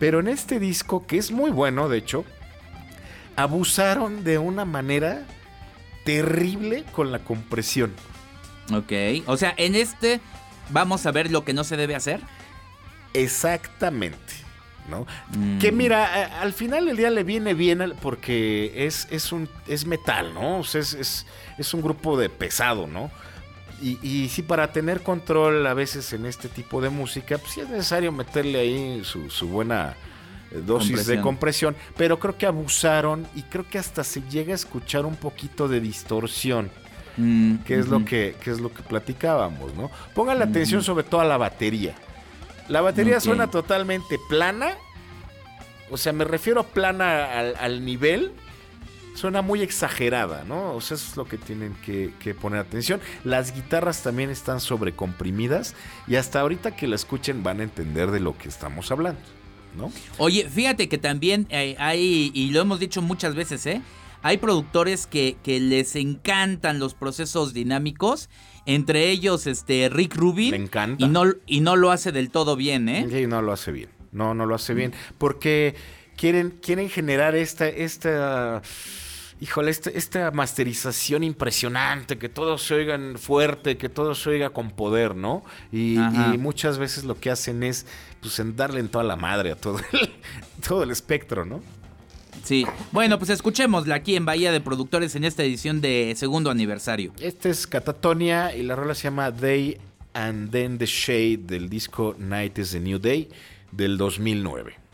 Pero en este disco, que es muy bueno de hecho, abusaron de una manera terrible con la compresión. Ok, o sea, en este vamos a ver lo que no se debe hacer. Exactamente. ¿no? Que mm. mira, al final del día le viene bien porque es, es, un, es metal, ¿no? es, es, un grupo de pesado, ¿no? Y, y sí, para tener control a veces en este tipo de música, pues sí es necesario meterle ahí su, buena eh, dosis de compresión, pero creo que abusaron y creo que hasta se llega a escuchar un poquito de distorsión. Mm, que es lo que, es lo que platicábamos, ¿no? Pongan la atención sobre todo a la batería. La batería suena totalmente plana. O sea, me refiero plana al, nivel. suena muy exagerada, ¿no? O sea, eso es lo que tienen que, poner atención. Las guitarras también están sobrecomprimidas y hasta ahorita que la escuchen van a entender de lo que estamos hablando, ¿no? Oye, fíjate que también eh, hay, y lo hemos dicho muchas veces, ¿eh? Hay productores que, que les encantan los procesos dinámicos entre ellos, este, Rick Rubin. Me encanta. Y no, y no lo hace del todo bien, ¿eh? Sí, no lo hace bien. No, no lo hace bien. Porque quieren, quieren generar esta, esta, híjole, esta, esta masterización impresionante, que todos se oigan fuerte, que todo se oiga con poder, ¿no? Y, muchas veces lo que hacen es, pues, en darle en toda la madre a todo todo el espectro, ¿no? Sí. Bueno, pues escuchémosla aquí en Bahía de Productores en esta edición de segundo aniversario. Este es Catatonia y la rola se llama Day and Then the Shade del disco Night is the New Day del 2009.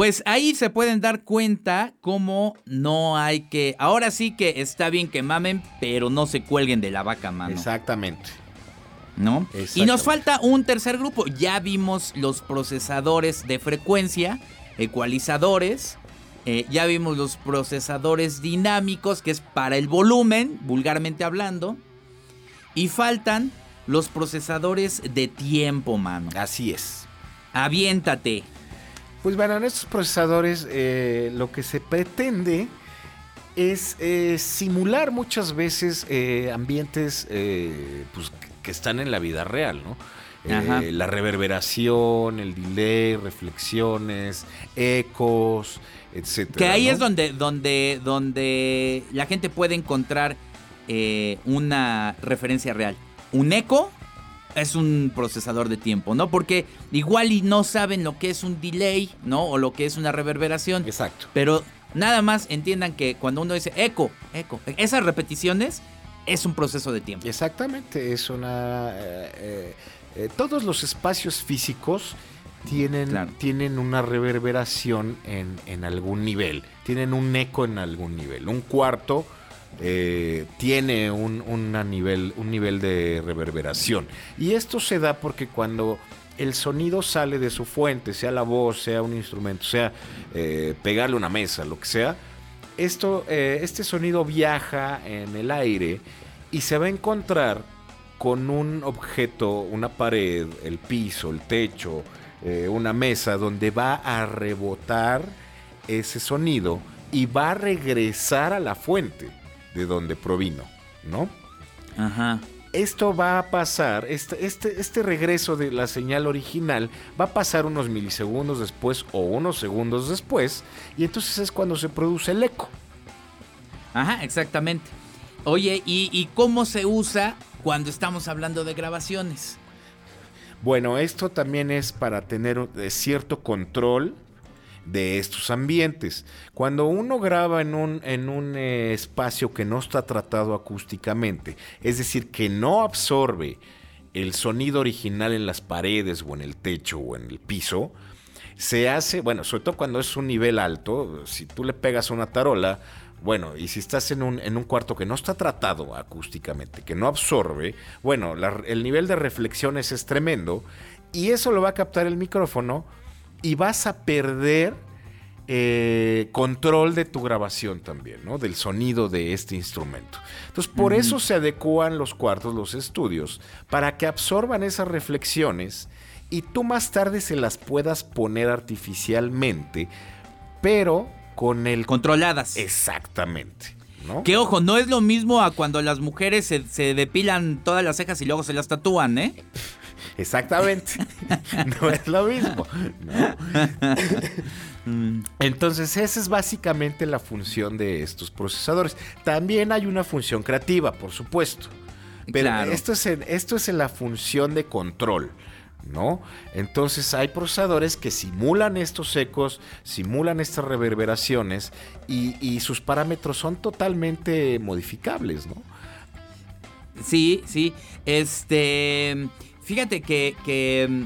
Pues ahí se pueden dar cuenta cómo no hay que. Ahora sí que está bien que mamen, pero no se cuelguen de la vaca, mano. Exactamente. ¿No? Y nos falta un tercer grupo. Ya vimos los procesadores de frecuencia, ecualizadores. Eh, ya vimos los procesadores dinámicos, que es para el volumen, vulgarmente hablando. Y faltan los procesadores de tiempo, mano. Así es. Aviéntate. Pues bueno, en estos procesadores eh, lo que se pretende es eh, simular muchas veces eh, ambientes pues, que están en la vida real, ¿no? la reverberación, el delay, reflexiones, ecos, etcétera. Que ahí es donde, donde, donde la gente puede encontrar una referencia real. Un eco es un procesador de tiempo, ¿no? Porque igual y no saben lo que es un delay, ¿no? O lo que es una reverberación. Exacto. Pero nada más entiendan que cuando uno dice eco, eco, esas repeticiones es un proceso de tiempo. Exactamente, es una... Eh, eh, eh, todos los espacios físicos tienen, tienen una reverberación en, en algún nivel, tienen un eco en algún nivel. Un cuarto eh, tiene un, nivel, un nivel de reverberación. Y esto se da porque cuando el sonido sale de su fuente, sea la voz, sea un instrumento, sea eh, pegarle una mesa, lo que sea, esto, eh, este sonido viaja en el aire y se va a encontrar con un objeto, una pared, el piso, el techo, una mesa, donde va a rebotar ese sonido y va a regresar a la fuente de donde provino, ¿no? Ajá. Esto va a pasar, este, este, este regreso de la señal original va a pasar unos milisegundos después o unos segundos después, y entonces es cuando se produce el eco. Ajá, exactamente. Oye, ¿y, y cómo se usa cuando estamos hablando de grabaciones? Bueno, esto también es para tener cierto control de estos ambientes. Cuando uno graba en un, en un eh, espacio que no está tratado acústicamente, es decir, que no absorbe el sonido original en las paredes o en el techo o en el piso, se hace, bueno, sobre todo cuando es un nivel alto, si tú le pegas una tarola, bueno, y si estás en un, en un cuarto que no está tratado acústicamente, que no absorbe, bueno, el nivel de reflexiones es tremendo y eso lo va a captar el micrófono y vas a perder eh, control de tu grabación también, ¿no? Del sonido de este instrumento. Entonces, por eso se adecuan los cuartos, los estudios, para que absorban esas reflexiones y tú más tarde se las puedas poner artificialmente, pero con el... Controladas. Exactamente. ¿no? Que ojo, no es lo mismo a cuando las mujeres se, se depilan todas las cejas y luego se las tatúan, ¿eh? Exactamente. no es lo mismo. Entonces, esa es básicamente la función de estos procesadores. También hay una función creativa, por supuesto. Pero esto, es en, esto es en la función de control. ¿No? Entonces hay procesadores que simulan estos ecos, simulan estas reverberaciones y, y sus parámetros son totalmente modificables, ¿no? Sí, sí. Este. Fíjate que, mm,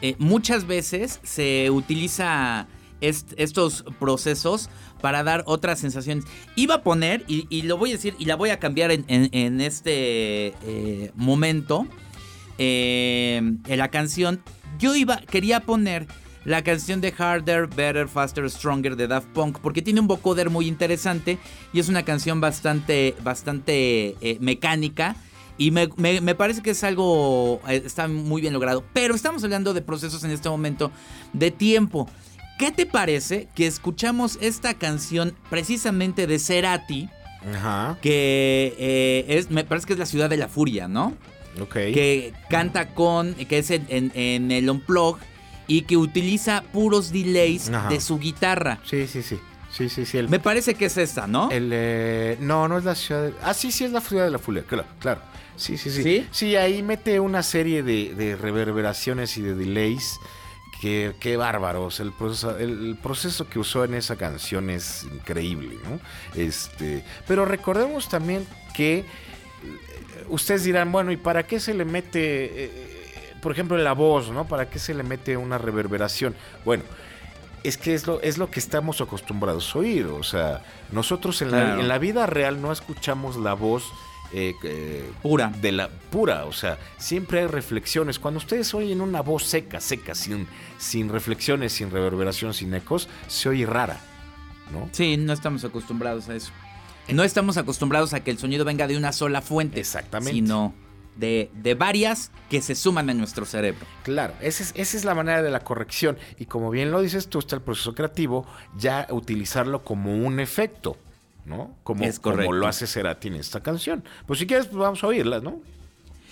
eh, muchas veces se utiliza estos procesos para dar otras sensaciones. Iba a poner, y, lo voy a decir, y la voy a cambiar en, este eh, momento, eh, en la canción. Yo iba, quería poner la canción de Harder, Better, Faster, Stronger de Daft Punk, porque tiene un vocoder muy interesante y es una canción bastante, bastante mecánica y me, parece que es algo, eh, está muy bien logrado. Pero estamos hablando de procesos en este momento de tiempo. ¿Qué te parece que escuchamos esta canción precisamente de Cerati? Ajá. Que eh, es, me parece que es la ciudad de la furia, ¿no? Ok. Que canta con, que es en, el unplug y que utiliza puros delays de su guitarra. Sí, sí, sí. Sí, sí, sí. Me parece que es esta, ¿no? El, eh, no, no es la ciudad de... Ah, sí, sí, es la ciudad de la furia, claro, claro. Sí, sí, sí. ¿Sí? Sí, ahí mete una serie de, de reverberaciones y de delays. Que, qué bárbaros. El proceso, el proceso que usó en esa canción es increíble, ¿no? Este, pero recordemos también que eh, ustedes dirán, bueno, ¿y para qué se le mete, eh, por ejemplo, la voz, ¿no? ¿Para qué se le mete una reverberación? Bueno, es que es lo, es lo que estamos acostumbrados a oír. O sea, nosotros en, la, Claro. en la vida real no escuchamos la voz eh, eh, Pura. De la pura, o sea, siempre hay reflexiones. Cuando ustedes oyen una voz seca, seca, sin, sin reflexiones, sin reverberación, sin ecos, se oye rara, ¿no? Sí, no estamos acostumbrados a eso. No estamos acostumbrados a que el sonido venga de una sola fuente. Exactamente. Sino de, de varias que se suman a nuestro cerebro. Claro, esa es, esa es la manera de la corrección. Y como bien lo dices tú, está el proceso creativo, ya utilizarlo como un efecto, ¿no? Como, Es como correcto. lo hace Cerati en esta canción. Pues si quieres, pues vamos a oírla, ¿no?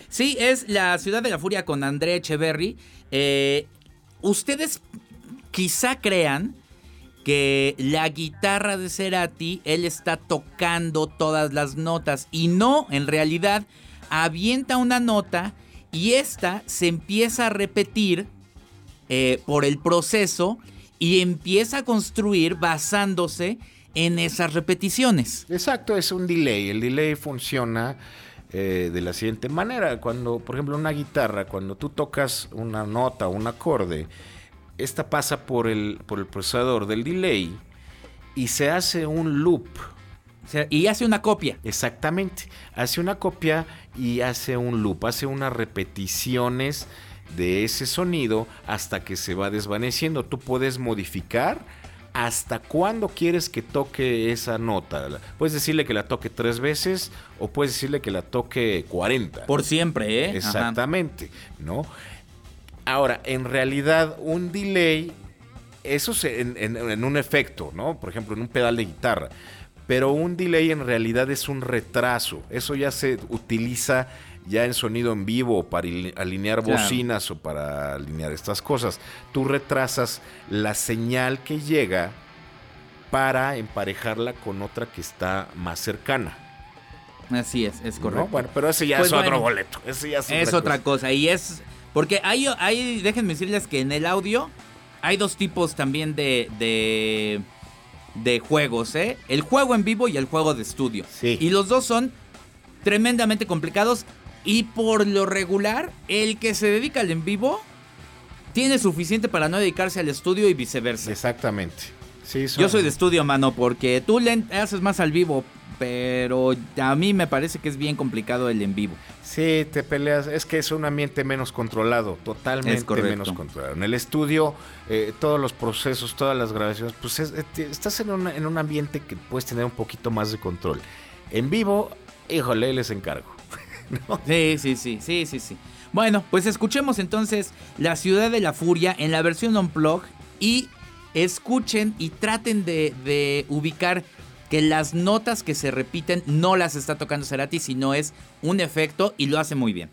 Sí, es La Ciudad de la Furia con André Echeverry. Eh, Ustedes quizá crean que la guitarra de Cerati, él está tocando todas las notas. Y no, en realidad, avienta una nota y esta se empieza a repetir eh, por el proceso y empieza a construir basándose en esas repeticiones. Exacto, es un delay. El delay funciona eh, de la siguiente manera. Cuando, por ejemplo, una guitarra, cuando tú tocas una nota o un acorde, esta pasa por el, por el procesador del delay y se hace un loop. O sea, y hace una copia. Exactamente. Hace una copia y hace un loop, hace unas repeticiones de ese sonido hasta que se va desvaneciendo. Tú puedes modificar hasta cuándo quieres que toque esa nota. Puedes decirle que la toque tres veces o puedes decirle que la toque 40. Por siempre, ¿eh? Ajá. Exactamente, ¿no? Ahora, en realidad, un delay, eso es en, en- en un efecto, ¿no? Por ejemplo, en un pedal de guitarra. Pero un delay en realidad es un retraso. Eso ya se utiliza ya en sonido en vivo para alinear Claro. bocinas o para alinear estas cosas. Tú retrasas la señal que llega para emparejarla con otra que está más cercana. Así es, es ¿no? correcto. Bueno, pero ese ya Pues es otro boleto. Ese ya es, es otra otra cosa. cosa. Y es. Porque hay, hay. Déjenme decirles que en el audio hay dos tipos también de. de. de juegos, ¿eh? El juego en vivo y el juego de estudio. Sí. Y los dos son tremendamente complicados. Y por lo regular, el que se dedica al en vivo tiene suficiente para no dedicarse al estudio y viceversa. Exactamente. Sí, son- Yo soy de estudio, mano, porque tú le haces más al vivo, pero a mí me parece que es bien complicado el en vivo. Sí, te peleas. Es que es un ambiente menos controlado, totalmente menos controlado. En el estudio, eh, todos los procesos, todas las grabaciones, pues es- eh, estás en, una- en un ambiente que puedes tener un poquito más de control. En vivo, híjole, les encargo. Sí, sí, sí, sí, sí, sí. Bueno, pues escuchemos entonces La Ciudad de la Furia en la versión Unplug y escuchen y traten de, de ubicar que las notas que se repiten no las está tocando Cerati, sino es un efecto y lo hace muy bien.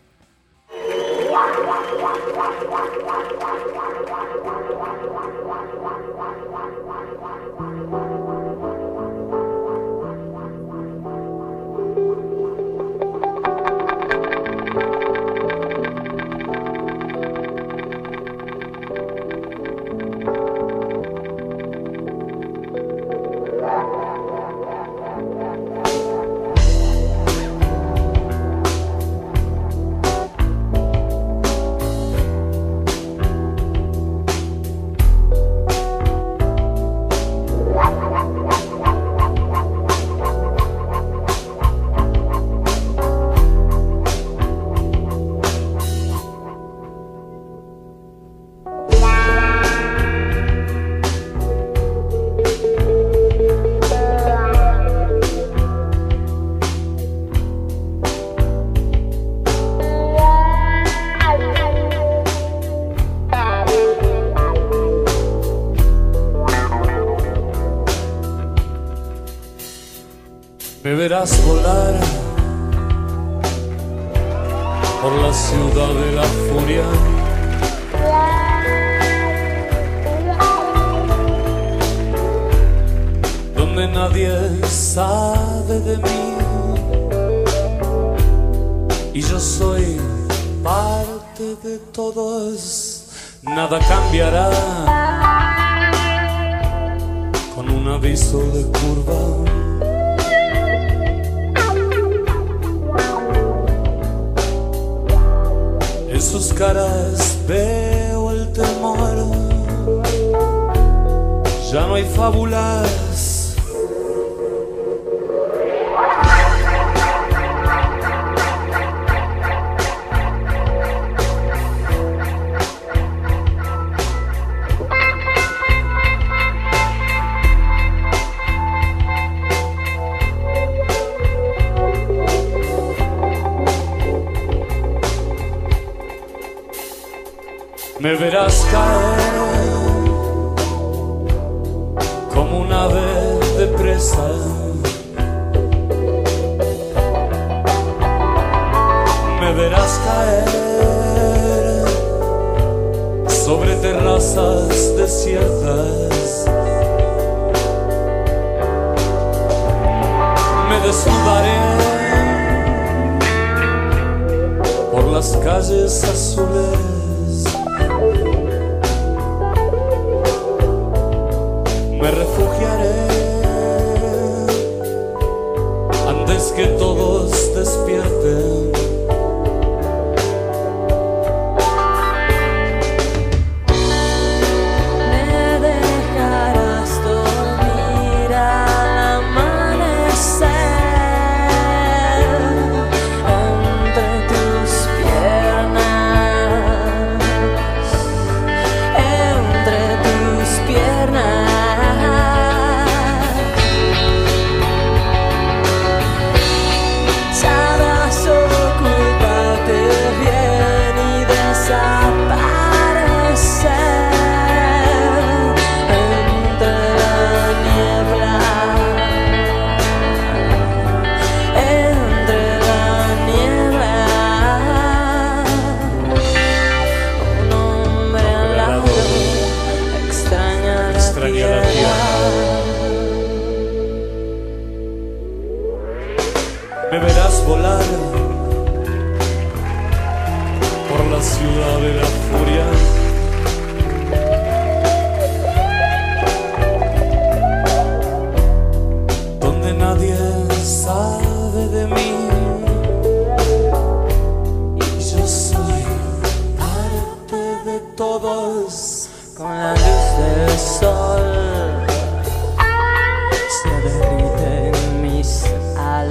Verás volar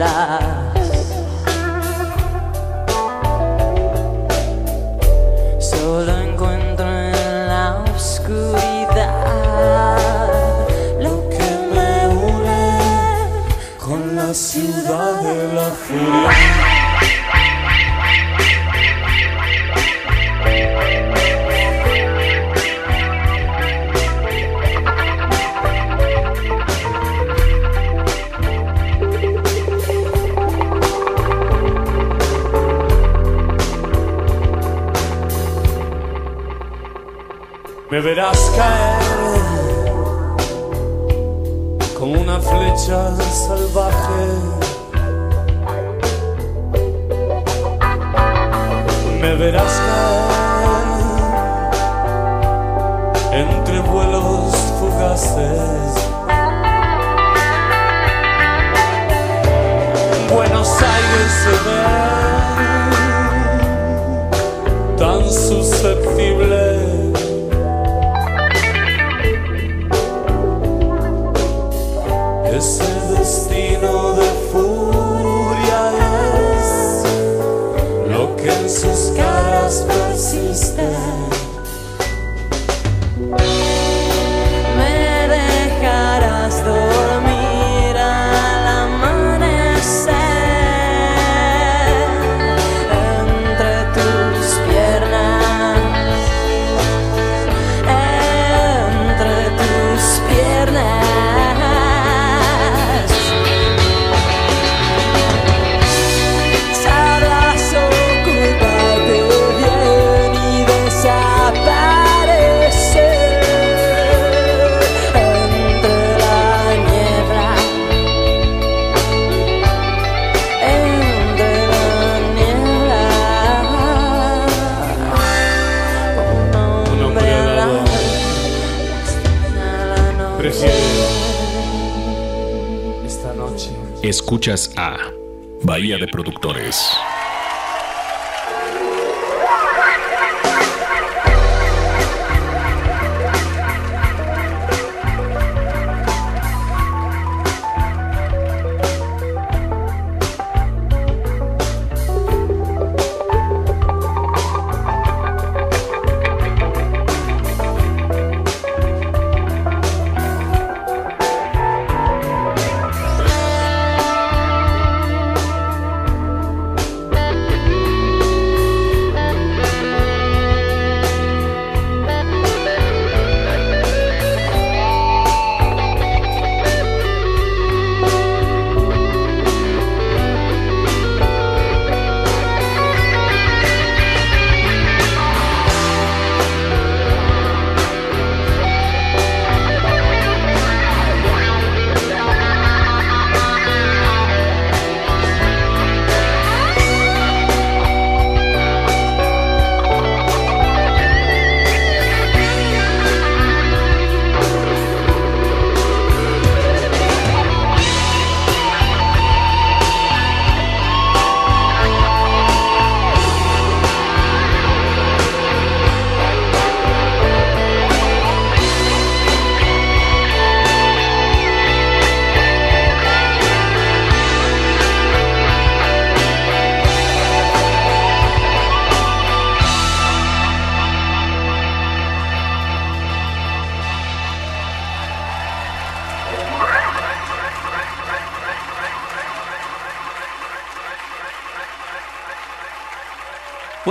Me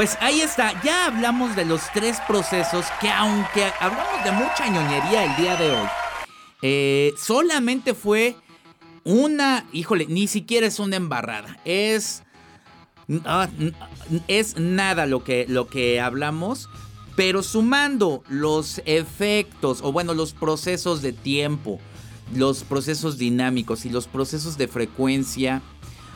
Pues ahí está, ya hablamos de los tres procesos que aunque hablamos de mucha ñoñería el día de hoy, eh, solamente fue una, híjole, ni siquiera es una embarrada, es, ah, es nada lo que, lo que hablamos, pero sumando los efectos, o bueno, los procesos de tiempo, los procesos dinámicos y los procesos de frecuencia,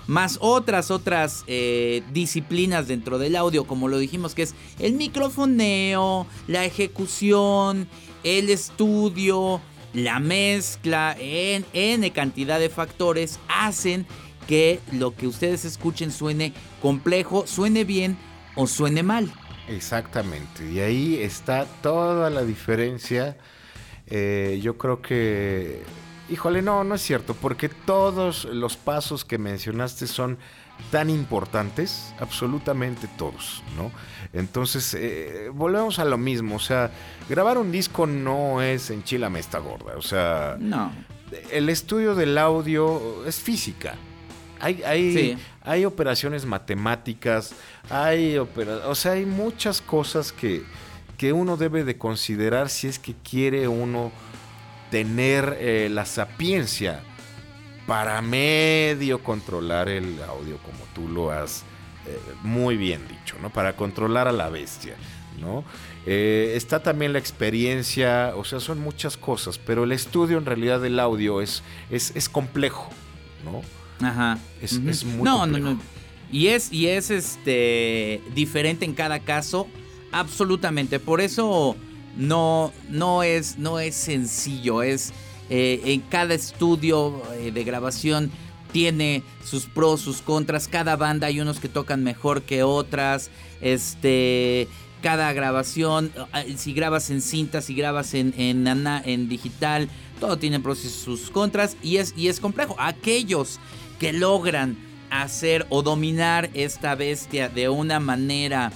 más otras, otras eh, disciplinas dentro del audio, como lo dijimos, que es el microfoneo, la ejecución, el estudio, la mezcla, en N cantidad de factores, hacen que lo que ustedes escuchen suene complejo, suene bien o suene mal. Exactamente, y ahí está toda la diferencia. Eh, yo creo que Híjole, no, no es cierto, porque todos los pasos que mencionaste son tan importantes, absolutamente todos, ¿no? Entonces, eh, volvemos a lo mismo, o sea, grabar un disco no es en Chile esta gorda, o sea, no. El estudio del audio es física. Hay, hay, hay operaciones matemáticas, hay o sea, hay muchas cosas que, que uno debe de considerar si es que quiere uno tener eh, la sapiencia para medio controlar el audio, como tú lo has eh, muy bien dicho, ¿no? Para controlar a la bestia, ¿no? Eh, está también la experiencia, o sea, son muchas cosas, pero el estudio en realidad del audio es, es, complejo, ¿no? Ajá. Es, muy no, No, no. Y es, y es este diferente en cada caso, absolutamente. Por eso no, no, es, no es sencillo, es eh, en cada estudio eh, de grabación tiene sus pros, sus contras, cada banda hay unos que tocan mejor que otras, este, cada grabación, eh, si grabas en cinta, si grabas en, en, en digital, todo tiene pros y sus contras y es, y es complejo. Aquellos que logran hacer o dominar esta bestia de una manera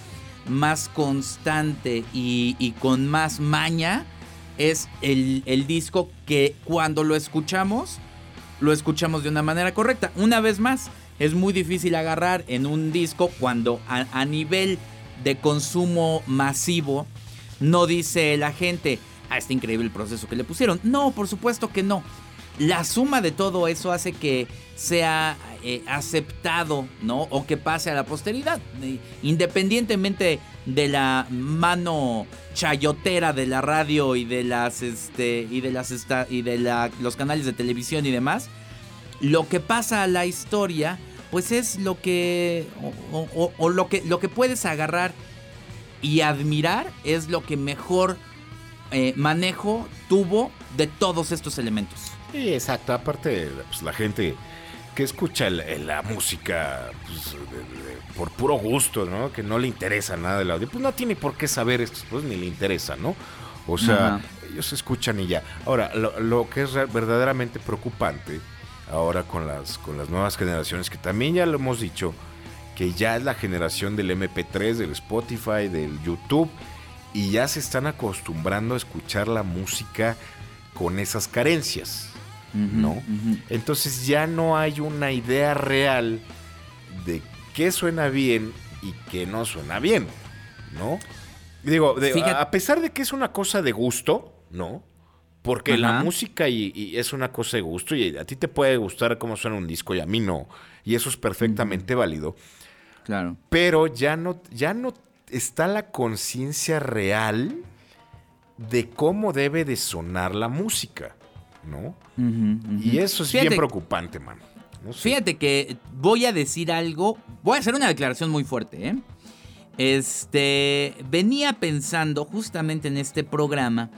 más constante y, con más maña es el, disco que cuando lo escuchamos, lo escuchamos de una manera correcta. Una vez más, es muy difícil agarrar en un disco cuando a, nivel de consumo masivo no dice la gente, ah, está increíble el proceso que le pusieron. No, por supuesto que no. La suma de todo eso hace que sea eh, aceptado, ¿no? O que pase a la posteridad. Independientemente de la mano chayotera de la radio y de las este y de las y de los canales de televisión y demás, lo que pasa a la historia, pues es lo que o, lo que lo que puedes agarrar y admirar es lo que mejor eh, manejo tuvo de todos estos elementos. Sí, exacto. Aparte, pues la gente que escucha la música pues, por puro gusto, ¿no? Que no le interesa nada del audio, pues no tiene por qué saber esto, pues ni le interesa, ¿no? O sea, ellos escuchan y ya. Ahora, lo, que es verdaderamente preocupante ahora con las, con las nuevas generaciones, que también ya lo hemos dicho, que ya es la generación del MP3, del Spotify, del YouTube, y ya se están acostumbrando a escuchar la música con esas carencias, ¿no? Entonces ya no hay una idea real de qué suena bien y qué no suena bien, ¿no? Digo, a pesar de que es una cosa de gusto, ¿no? Porque la música y, es una cosa de gusto y a ti te puede gustar cómo suena un disco y a mí no. Y eso es perfectamente válido. Claro. Pero ya no, ya no está la conciencia real de cómo debe de sonar la música, ¿no? Y eso es bien preocupante, mano. Fíjate que voy a decir algo, voy a hacer una declaración muy fuerte, ¿eh? Este, venía pensando justamente en este programa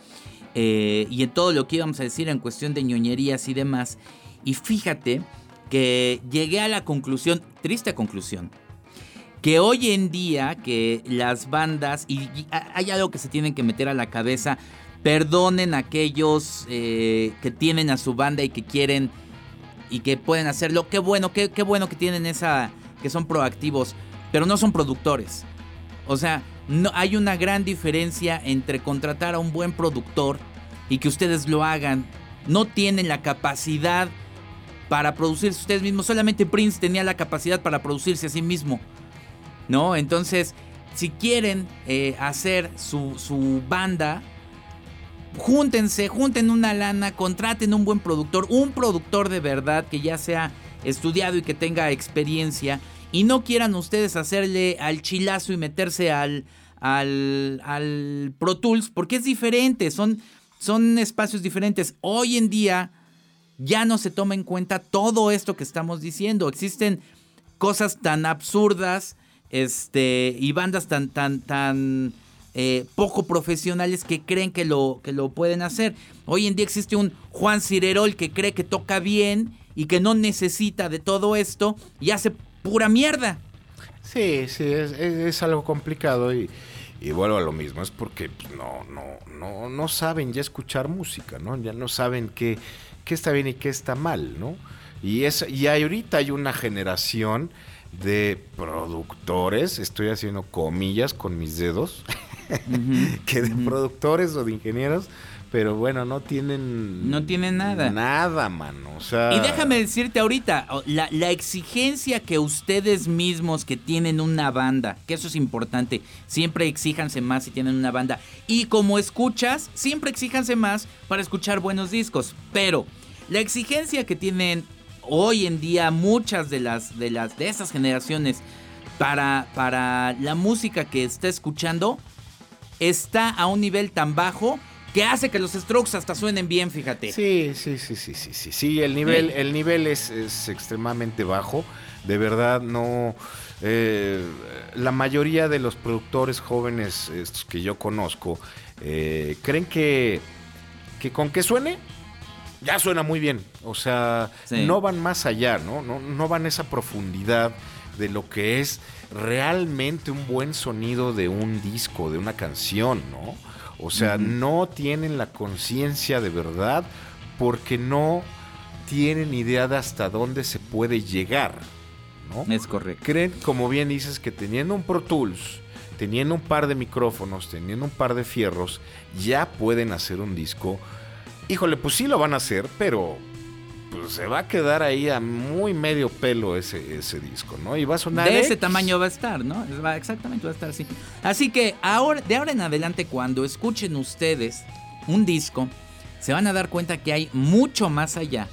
eh, y en todo lo que íbamos a decir en cuestión de ñoñerías y demás. Y fíjate que llegué a la conclusión, triste conclusión, que hoy en día que las bandas, y, hay algo que se tienen que meter a la cabeza, perdonen a aquellos eh, que tienen a su banda y que quieren y que pueden hacerlo. Qué bueno, qué, bueno que tienen esa, que son proactivos, pero no son productores. O sea, no, hay una gran diferencia entre contratar a un buen productor y que ustedes lo hagan. No tienen la capacidad para producirse ustedes mismos. Solamente Prince tenía la capacidad para producirse a sí mismo. ¿No? Entonces, si quieren eh, hacer su, su banda, júntense, junten una lana, contraten un buen productor, un productor de verdad que ya sea estudiado y que tenga experiencia y no quieran ustedes hacerle al chilazo y meterse al, al, al Pro Tools, porque es diferente, son, son espacios diferentes. Hoy en día ya no se toma en cuenta todo esto que estamos diciendo. Existen cosas tan absurdas este, y bandas tan, tan, tan eh, poco profesionales que creen que lo, que lo pueden hacer. Hoy en día existe un Juan Cirerol que cree que toca bien y que no necesita de todo esto y hace pura mierda. Sí, sí, es, algo complicado y, vuelvo a lo mismo, es porque pues, no, no, no, no saben ya escuchar música, ¿no? Ya no saben qué, qué está bien y qué está mal, ¿no? Y, es, y ahorita hay una generación de productores, estoy haciendo comillas con mis dedos, que de productores o de ingenieros pero bueno, no tienen... No tienen nada. Nada, mano. O sea... Y déjame decirte ahorita, la, la, exigencia que ustedes mismos que tienen una banda, que eso es importante, siempre exíjanse más si tienen una banda. Y como escuchas, siempre exíjanse más para escuchar buenos discos. Pero la exigencia que tienen hoy en día muchas de las de las de esas generaciones para, para la música que está escuchando está a un nivel tan bajo que hace que los Strokes hasta suenen bien, fíjate. Sí, sí, sí, sí, sí, sí, sí, el nivel, el nivel es, extremadamente bajo, de verdad no... Eh, la mayoría de los productores jóvenes estos que yo conozco eh, creen que, que con que suene ya suena muy bien. O sea, no van más allá, ¿no? ¿no? No van a esa profundidad de lo que es realmente un buen sonido de un disco, de una canción, ¿no? O sea, no tienen la conciencia de verdad porque no tienen idea de hasta dónde se puede llegar. ¿no? Es correcto. Creen, como bien dices, que teniendo un Pro Tools, teniendo un par de micrófonos, teniendo un par de fierros, ya pueden hacer un disco. Híjole, pues sí lo van a hacer, pero pues se va a quedar ahí a muy medio pelo ese, ese disco, ¿no? Y va a sonar. De ese tamaño va a estar, ¿no? exactamente, va a estar así. Así que ahora, de ahora en adelante, cuando escuchen ustedes un disco, se van a dar cuenta que hay mucho más allá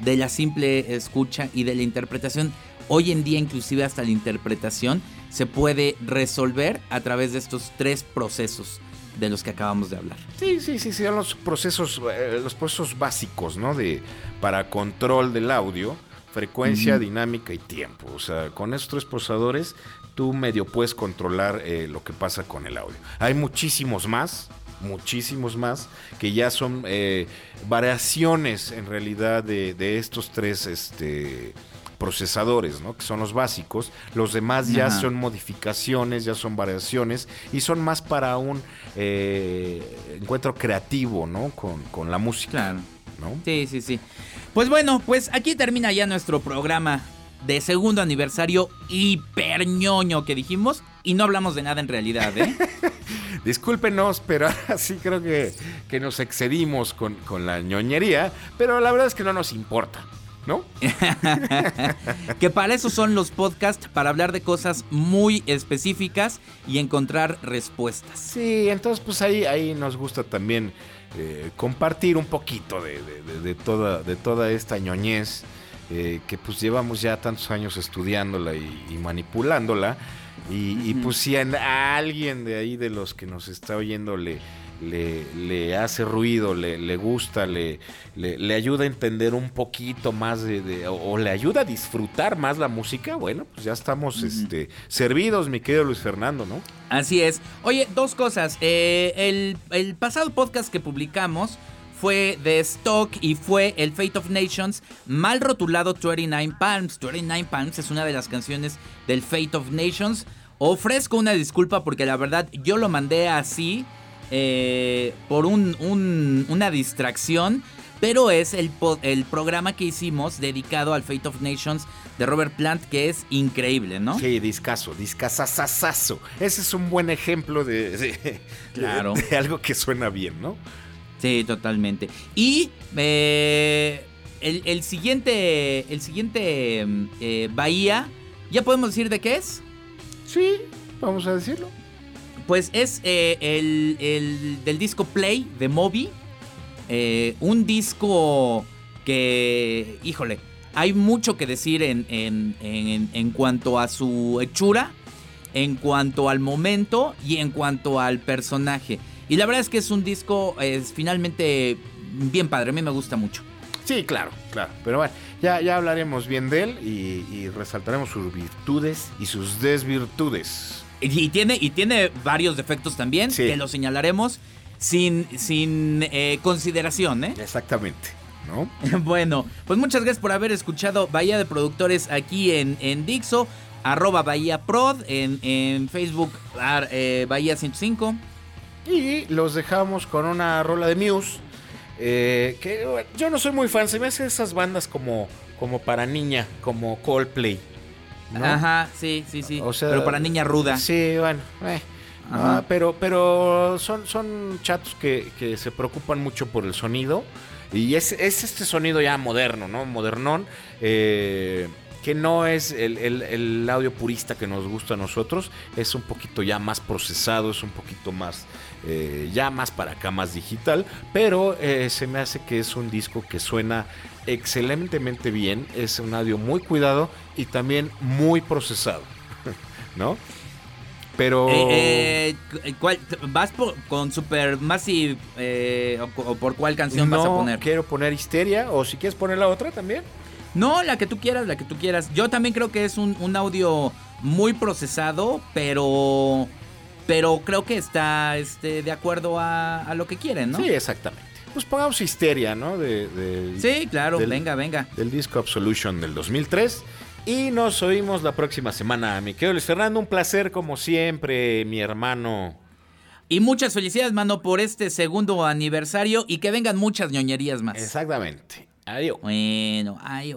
de la simple escucha y de la interpretación. Hoy en día, inclusive hasta la interpretación se puede resolver a través de estos tres procesos de los que acabamos de hablar. Sí, sí, sí, son los procesos, eh, los procesos básicos, ¿no? De, para control del audio, frecuencia, dinámica y tiempo. O sea, con estos tres procesadores tú medio puedes controlar eh, lo que pasa con el audio. Hay muchísimos más, muchísimos más, que ya son eh, variaciones en realidad de, de estos tres este, procesadores, ¿no? Que son los básicos. Los demás ya Ajá. son modificaciones, ya son variaciones y son más para un eh, encuentro creativo, ¿no? Con, con la música, Claro. ¿no? Sí, sí, sí. Pues bueno, pues aquí termina ya nuestro programa de segundo aniversario hiperñoño que dijimos y no hablamos de nada en realidad, ¿eh? Discúlpenos, pero ahora sí creo que, que nos excedimos con, con la ñoñería, pero la verdad es que no nos importa, ¿no? que para eso son los podcasts, para hablar de cosas muy específicas y encontrar respuestas. Sí, entonces pues ahí, ahí nos gusta también eh, compartir un poquito de, de- de- de toda, de toda esta ñoñez eh, que pues llevamos ya tantos años estudiándola y, y manipulándola. Y, y, Ujú. pues si a, a alguien de ahí de los que nos está oyendo le, le, le hace ruido, le, le gusta, le, le, ayuda a entender un poquito más de, de- o, o le ayuda a disfrutar más la música, bueno, pues ya estamos este, servidos, mi querido Luis Fernando, ¿no? Así es. Oye, dos cosas. Eh, el, el pasado podcast que publicamos fue de Stock y fue el Fate of Nations, mal rotulado 29 Palms. 29 Palms es una de las canciones del Fate of Nations. Ofrezco una disculpa porque la verdad yo lo mandé así eh, por un- un- una distracción. Pero es el, programa que hicimos dedicado al Fate of Nations de Robert Plant, que es increíble, ¿no? Sí, discaso, discasasasazo. Ese es un buen ejemplo de, de- Claro. de- de algo que suena bien, ¿no? Sí, totalmente. Y eh, el, el siguiente, el siguiente eh, Bahía, ¿ya podemos decir de qué es? Sí, vamos a decirlo. Pues es eh, el, el del disco Play de Moby. Eh, un disco que, híjole, hay mucho que decir en, en- en- en cuanto a su hechura, en cuanto al momento y en cuanto al personaje. Y la verdad es que es un disco es finalmente bien padre, a mí me gusta mucho. Sí, claro, claro. Pero bueno, ya, ya hablaremos bien de él y, y resaltaremos sus virtudes y sus desvirtudes. Y, tiene, y tiene varios defectos también, Sí. que los señalaremos sin, sin eh, consideración, ¿eh? Exactamente, ¿no? Bueno, pues muchas gracias por haber escuchado Bahía de Productores aquí en, en Dixo, arroba Bahía Prod, en, en Facebook ar- eh, Bahía 105. Y los dejamos con una rola de Muse. eh, que yo no soy muy fan, se me hacen esas bandas como, como para niña, como Coldplay. ¿No? Ajá, sí, sí, sí. O sea, Pero para niña ruda. Sí, bueno. eh. Ah, pero pero son, son chatos que, que se preocupan mucho por el sonido. Y es, es este sonido ya moderno, ¿no? Modernón. eh, que no es el, el- el audio purista que nos gusta a nosotros. Es un poquito ya más procesado, es un poquito más. eh, ya más para acá, más digital. Pero eh, se me hace que es un disco que suena excelentemente bien. Es un audio muy cuidado y también muy procesado. ¿No? Pero. Eh, eh, ¿cuál- ¿Vas por- con Super Massive eh, o, o por cuál canción no vas a poner? quiero poner Histeria, o si quieres poner la otra también. No, la que tú quieras, la que tú quieras. Yo también creo que es un, un audio muy procesado, pero pero creo que está este, de acuerdo a, a lo que quieren, ¿no? Sí, exactamente. Pues pongamos Histeria, ¿no? De, de- Sí, claro, del- venga, venga. Del disco Absolution del 2003. Y nos oímos la próxima semana. Mi querido Luis Fernando, un placer como siempre, mi hermano. Y muchas felicidades, mano, por este segundo aniversario y que vengan muchas ñoñerías más. Exactamente. Adiós. Bueno, ay,